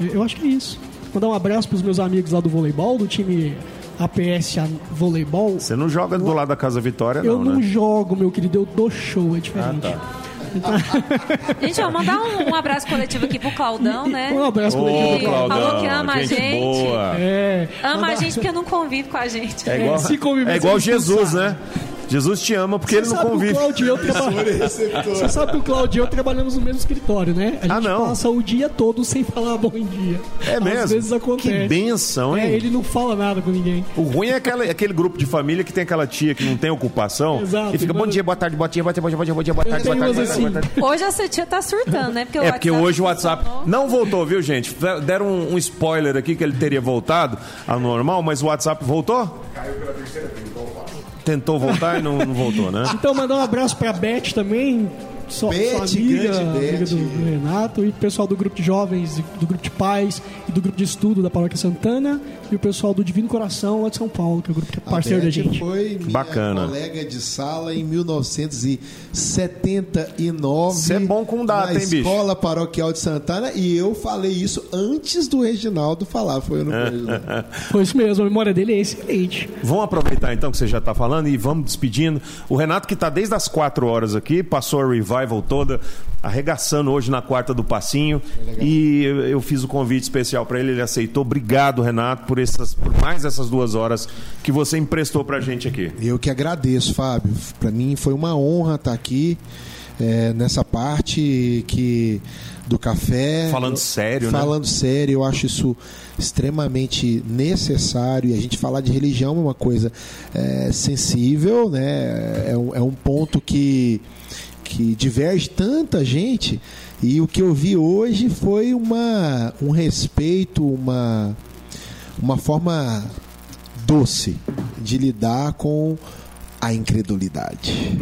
Eu acho que é isso. Mandar um abraço para os meus amigos lá do voleibol, do time APS Voleibol. Você não joga do lado da Casa Vitória, não, Eu não né? jogo, meu querido, eu dou show, é diferente. Ah, tá. Gente, ó, mandar um, um, abraço coletivo aqui pro Claudão, né? Um abraço coletivo. Ô, Claudão, Falou que ama gente a gente. Boa. É, ama a gente porque não convive com a gente. É igual, é igual Jesus, né? Jesus te ama porque Você ele não convive. Traba... Você sabe que o Claudio e eu trabalhamos no mesmo escritório, né? A ah, gente ah, não. passa o dia todo sem falar bom dia. É mesmo? Às vezes acontece. Que benção, hein? É, ele não fala nada com ninguém. O ruim é aquela, aquele grupo de família que tem aquela tia que não tem ocupação Exato, e fica bom dia, boa tarde, bom dia, boa tarde, bom dia, bom dia, boa tarde, boa tarde, assim. boa tarde. Hoje essa tia tá surtando, né? Porque é porque hoje o WhatsApp não voltou, viu, gente? Deram um, um spoiler aqui que ele teria voltado ao normal, mas o WhatsApp voltou? Caiu pela terceira vez, tentou voltar e não, não, voltou, né? Então, mandar um abraço pra Beth também, sua, Beth, sua amiga, amiga do, do, Renato, e o pessoal do grupo de jovens, do grupo de pais e do grupo de estudo da Paróquia Santana, e o pessoal do Divino Coração lá de São Paulo, que é o grupo que é parceiro da gente. foi minha Bacana. colega de sala em 1979. Você é bom com data, hein, bicho? Escola Paroquial de Santana, e eu falei isso antes do Reginaldo falar. Foi eu no Foi isso mesmo, a memória dele é excelente. Vamos aproveitar então que você já está falando e vamos despedindo. O Renato, que está desde as 4 horas aqui, passou a revival toda, arregaçando hoje na quarta do Passinho. É e eu, fiz o convite especial para ele, ele aceitou. Obrigado, Renato, por, essas, por mais essas duas horas que você emprestou para a gente aqui. Eu que agradeço, Fábio. Para mim foi uma honra estar aqui é, nessa parte que do café. Falando sério, falando né? Falando sério, eu acho isso extremamente necessário. E a gente falar de religião é uma coisa é, sensível, né? É um, é um ponto que, que diverge tanta gente. E o que eu vi hoje foi uma, um respeito, uma, uma forma doce de lidar com a incredulidade.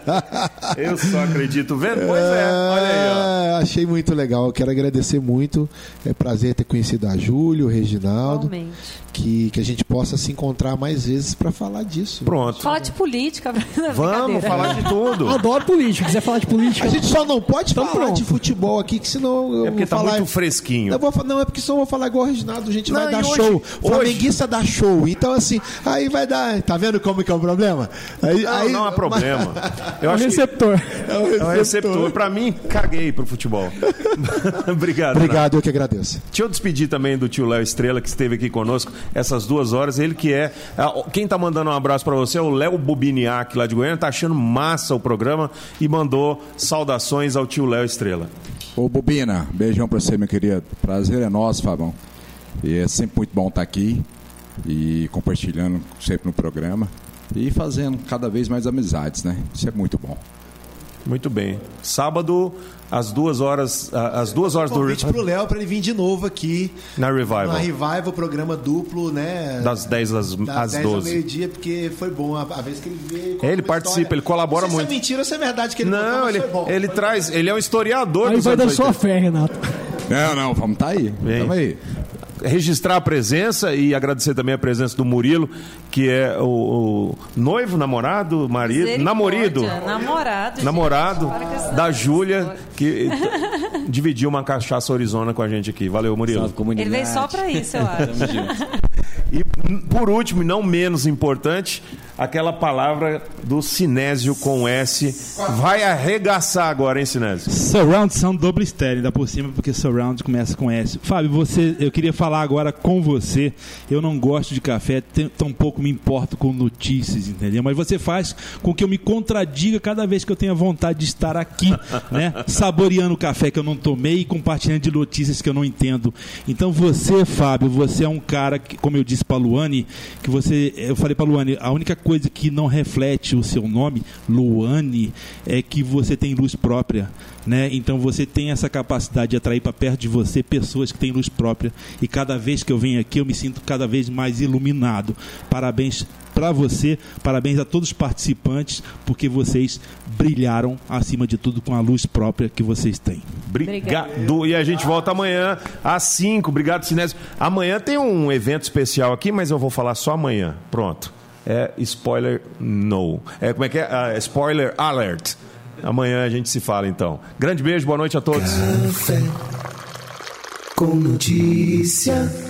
Eu só acredito vendo. Pois é, olha aí. Ó. É, achei muito legal. Quero agradecer muito. É prazer ter conhecido a Júlio, o Reginaldo. Realmente que, que a gente possa se encontrar mais vezes para falar disso. Pronto. Falar de política. Vamos falar de tudo. Eu adoro política. quiser falar de política. A gente só não pode então falar pronto. de futebol aqui, que senão eu é porque vou tá falar. muito fresquinho. Eu vou, não, é porque senão eu vou falar igual o Reginaldo. A gente não, vai dar hoje, show. Hoje... Flamenguista dá show. Então, assim, aí vai dar. Tá vendo como que é o problema? Aí, Não, aí- não há problema. Eu É o acho que receptor. É o é um receptor. Pra mim, caguei pro futebol. Obrigado. Renato. Obrigado, eu que agradeço. Deixa eu despedir também do tio Léo Estrela, que esteve aqui conosco essas duas horas. Ele que é. Quem tá mandando um abraço pra você é o Léo Bubiniak, lá de Goiânia. Tá achando massa o programa e mandou saudações ao tio Léo Estrela. Ô, Bobina, beijão pra você, meu querido. Prazer é nosso, Fabão. E é sempre muito bom estar aqui e compartilhando sempre no programa e fazendo cada vez mais amizades, né? Isso é muito bom. Muito bem. Sábado, às duas horas, às duas horas do Convite pro Léo para ele vir de novo aqui na na Revival. Revival, programa duplo, né? Das 10 às, das às 10 ao 12. meio-dia, porque foi bom a, a vez que ele veio. É, ele participa, história. ele colabora Não sei muito. Se é mentira ou se é verdade que ele Não, ele, foi bom. ele Foi traz. Ele é um historiador Aí dos vai da anos sua 80. fé, Renato. Não, não, vamos tá aí. Vem. Vamos aí. Registrar a presença e agradecer também a presença do Murilo, que é o, o noivo, namorado, marido, namorido, Namorado. gente. namorado Para essa da Júlia, que dividiu uma cachaça Arizona com a gente aqui. Valeu, Murilo. Salve, comunidade. Ele veio só pra isso, eu acho. E por último, e não menos importante, aquela palavra do Sinésio com S. Vai arregaçar agora, hein, Sinésio? Surround são doble estéreo, ainda por cima, porque surround começa com S. Fábio, você, eu queria falar agora com você. Eu não gosto de café, tampouco me importo com notícias, entendeu? Mas você faz com que eu me contradiga cada vez que eu tenha vontade de estar aqui, né? Saboreando o café que eu não tomei e compartilhando de notícias que eu não entendo. Então você, Fábio, você é um cara que, como eu disse para Luane, que você, eu falei para Luane, a única coisa que não reflete o seu nome, Luane, é que você tem luz própria, né? Então você tem essa capacidade de atrair para perto de você pessoas que têm luz própria e cada vez que eu venho aqui eu me sinto cada vez mais iluminado. Parabéns para você, parabéns a todos os participantes, porque vocês brilharam acima de tudo com a luz própria que vocês têm. Obrigado. E a gente volta amanhã às 5. Obrigado, Sinésio. Amanhã tem um evento especial aqui, mas eu vou falar só amanhã. Pronto. É spoiler no. É, como é que é? Ah, spoiler alert. Amanhã a gente se fala então. Grande beijo, boa noite a todos. Café com notícia.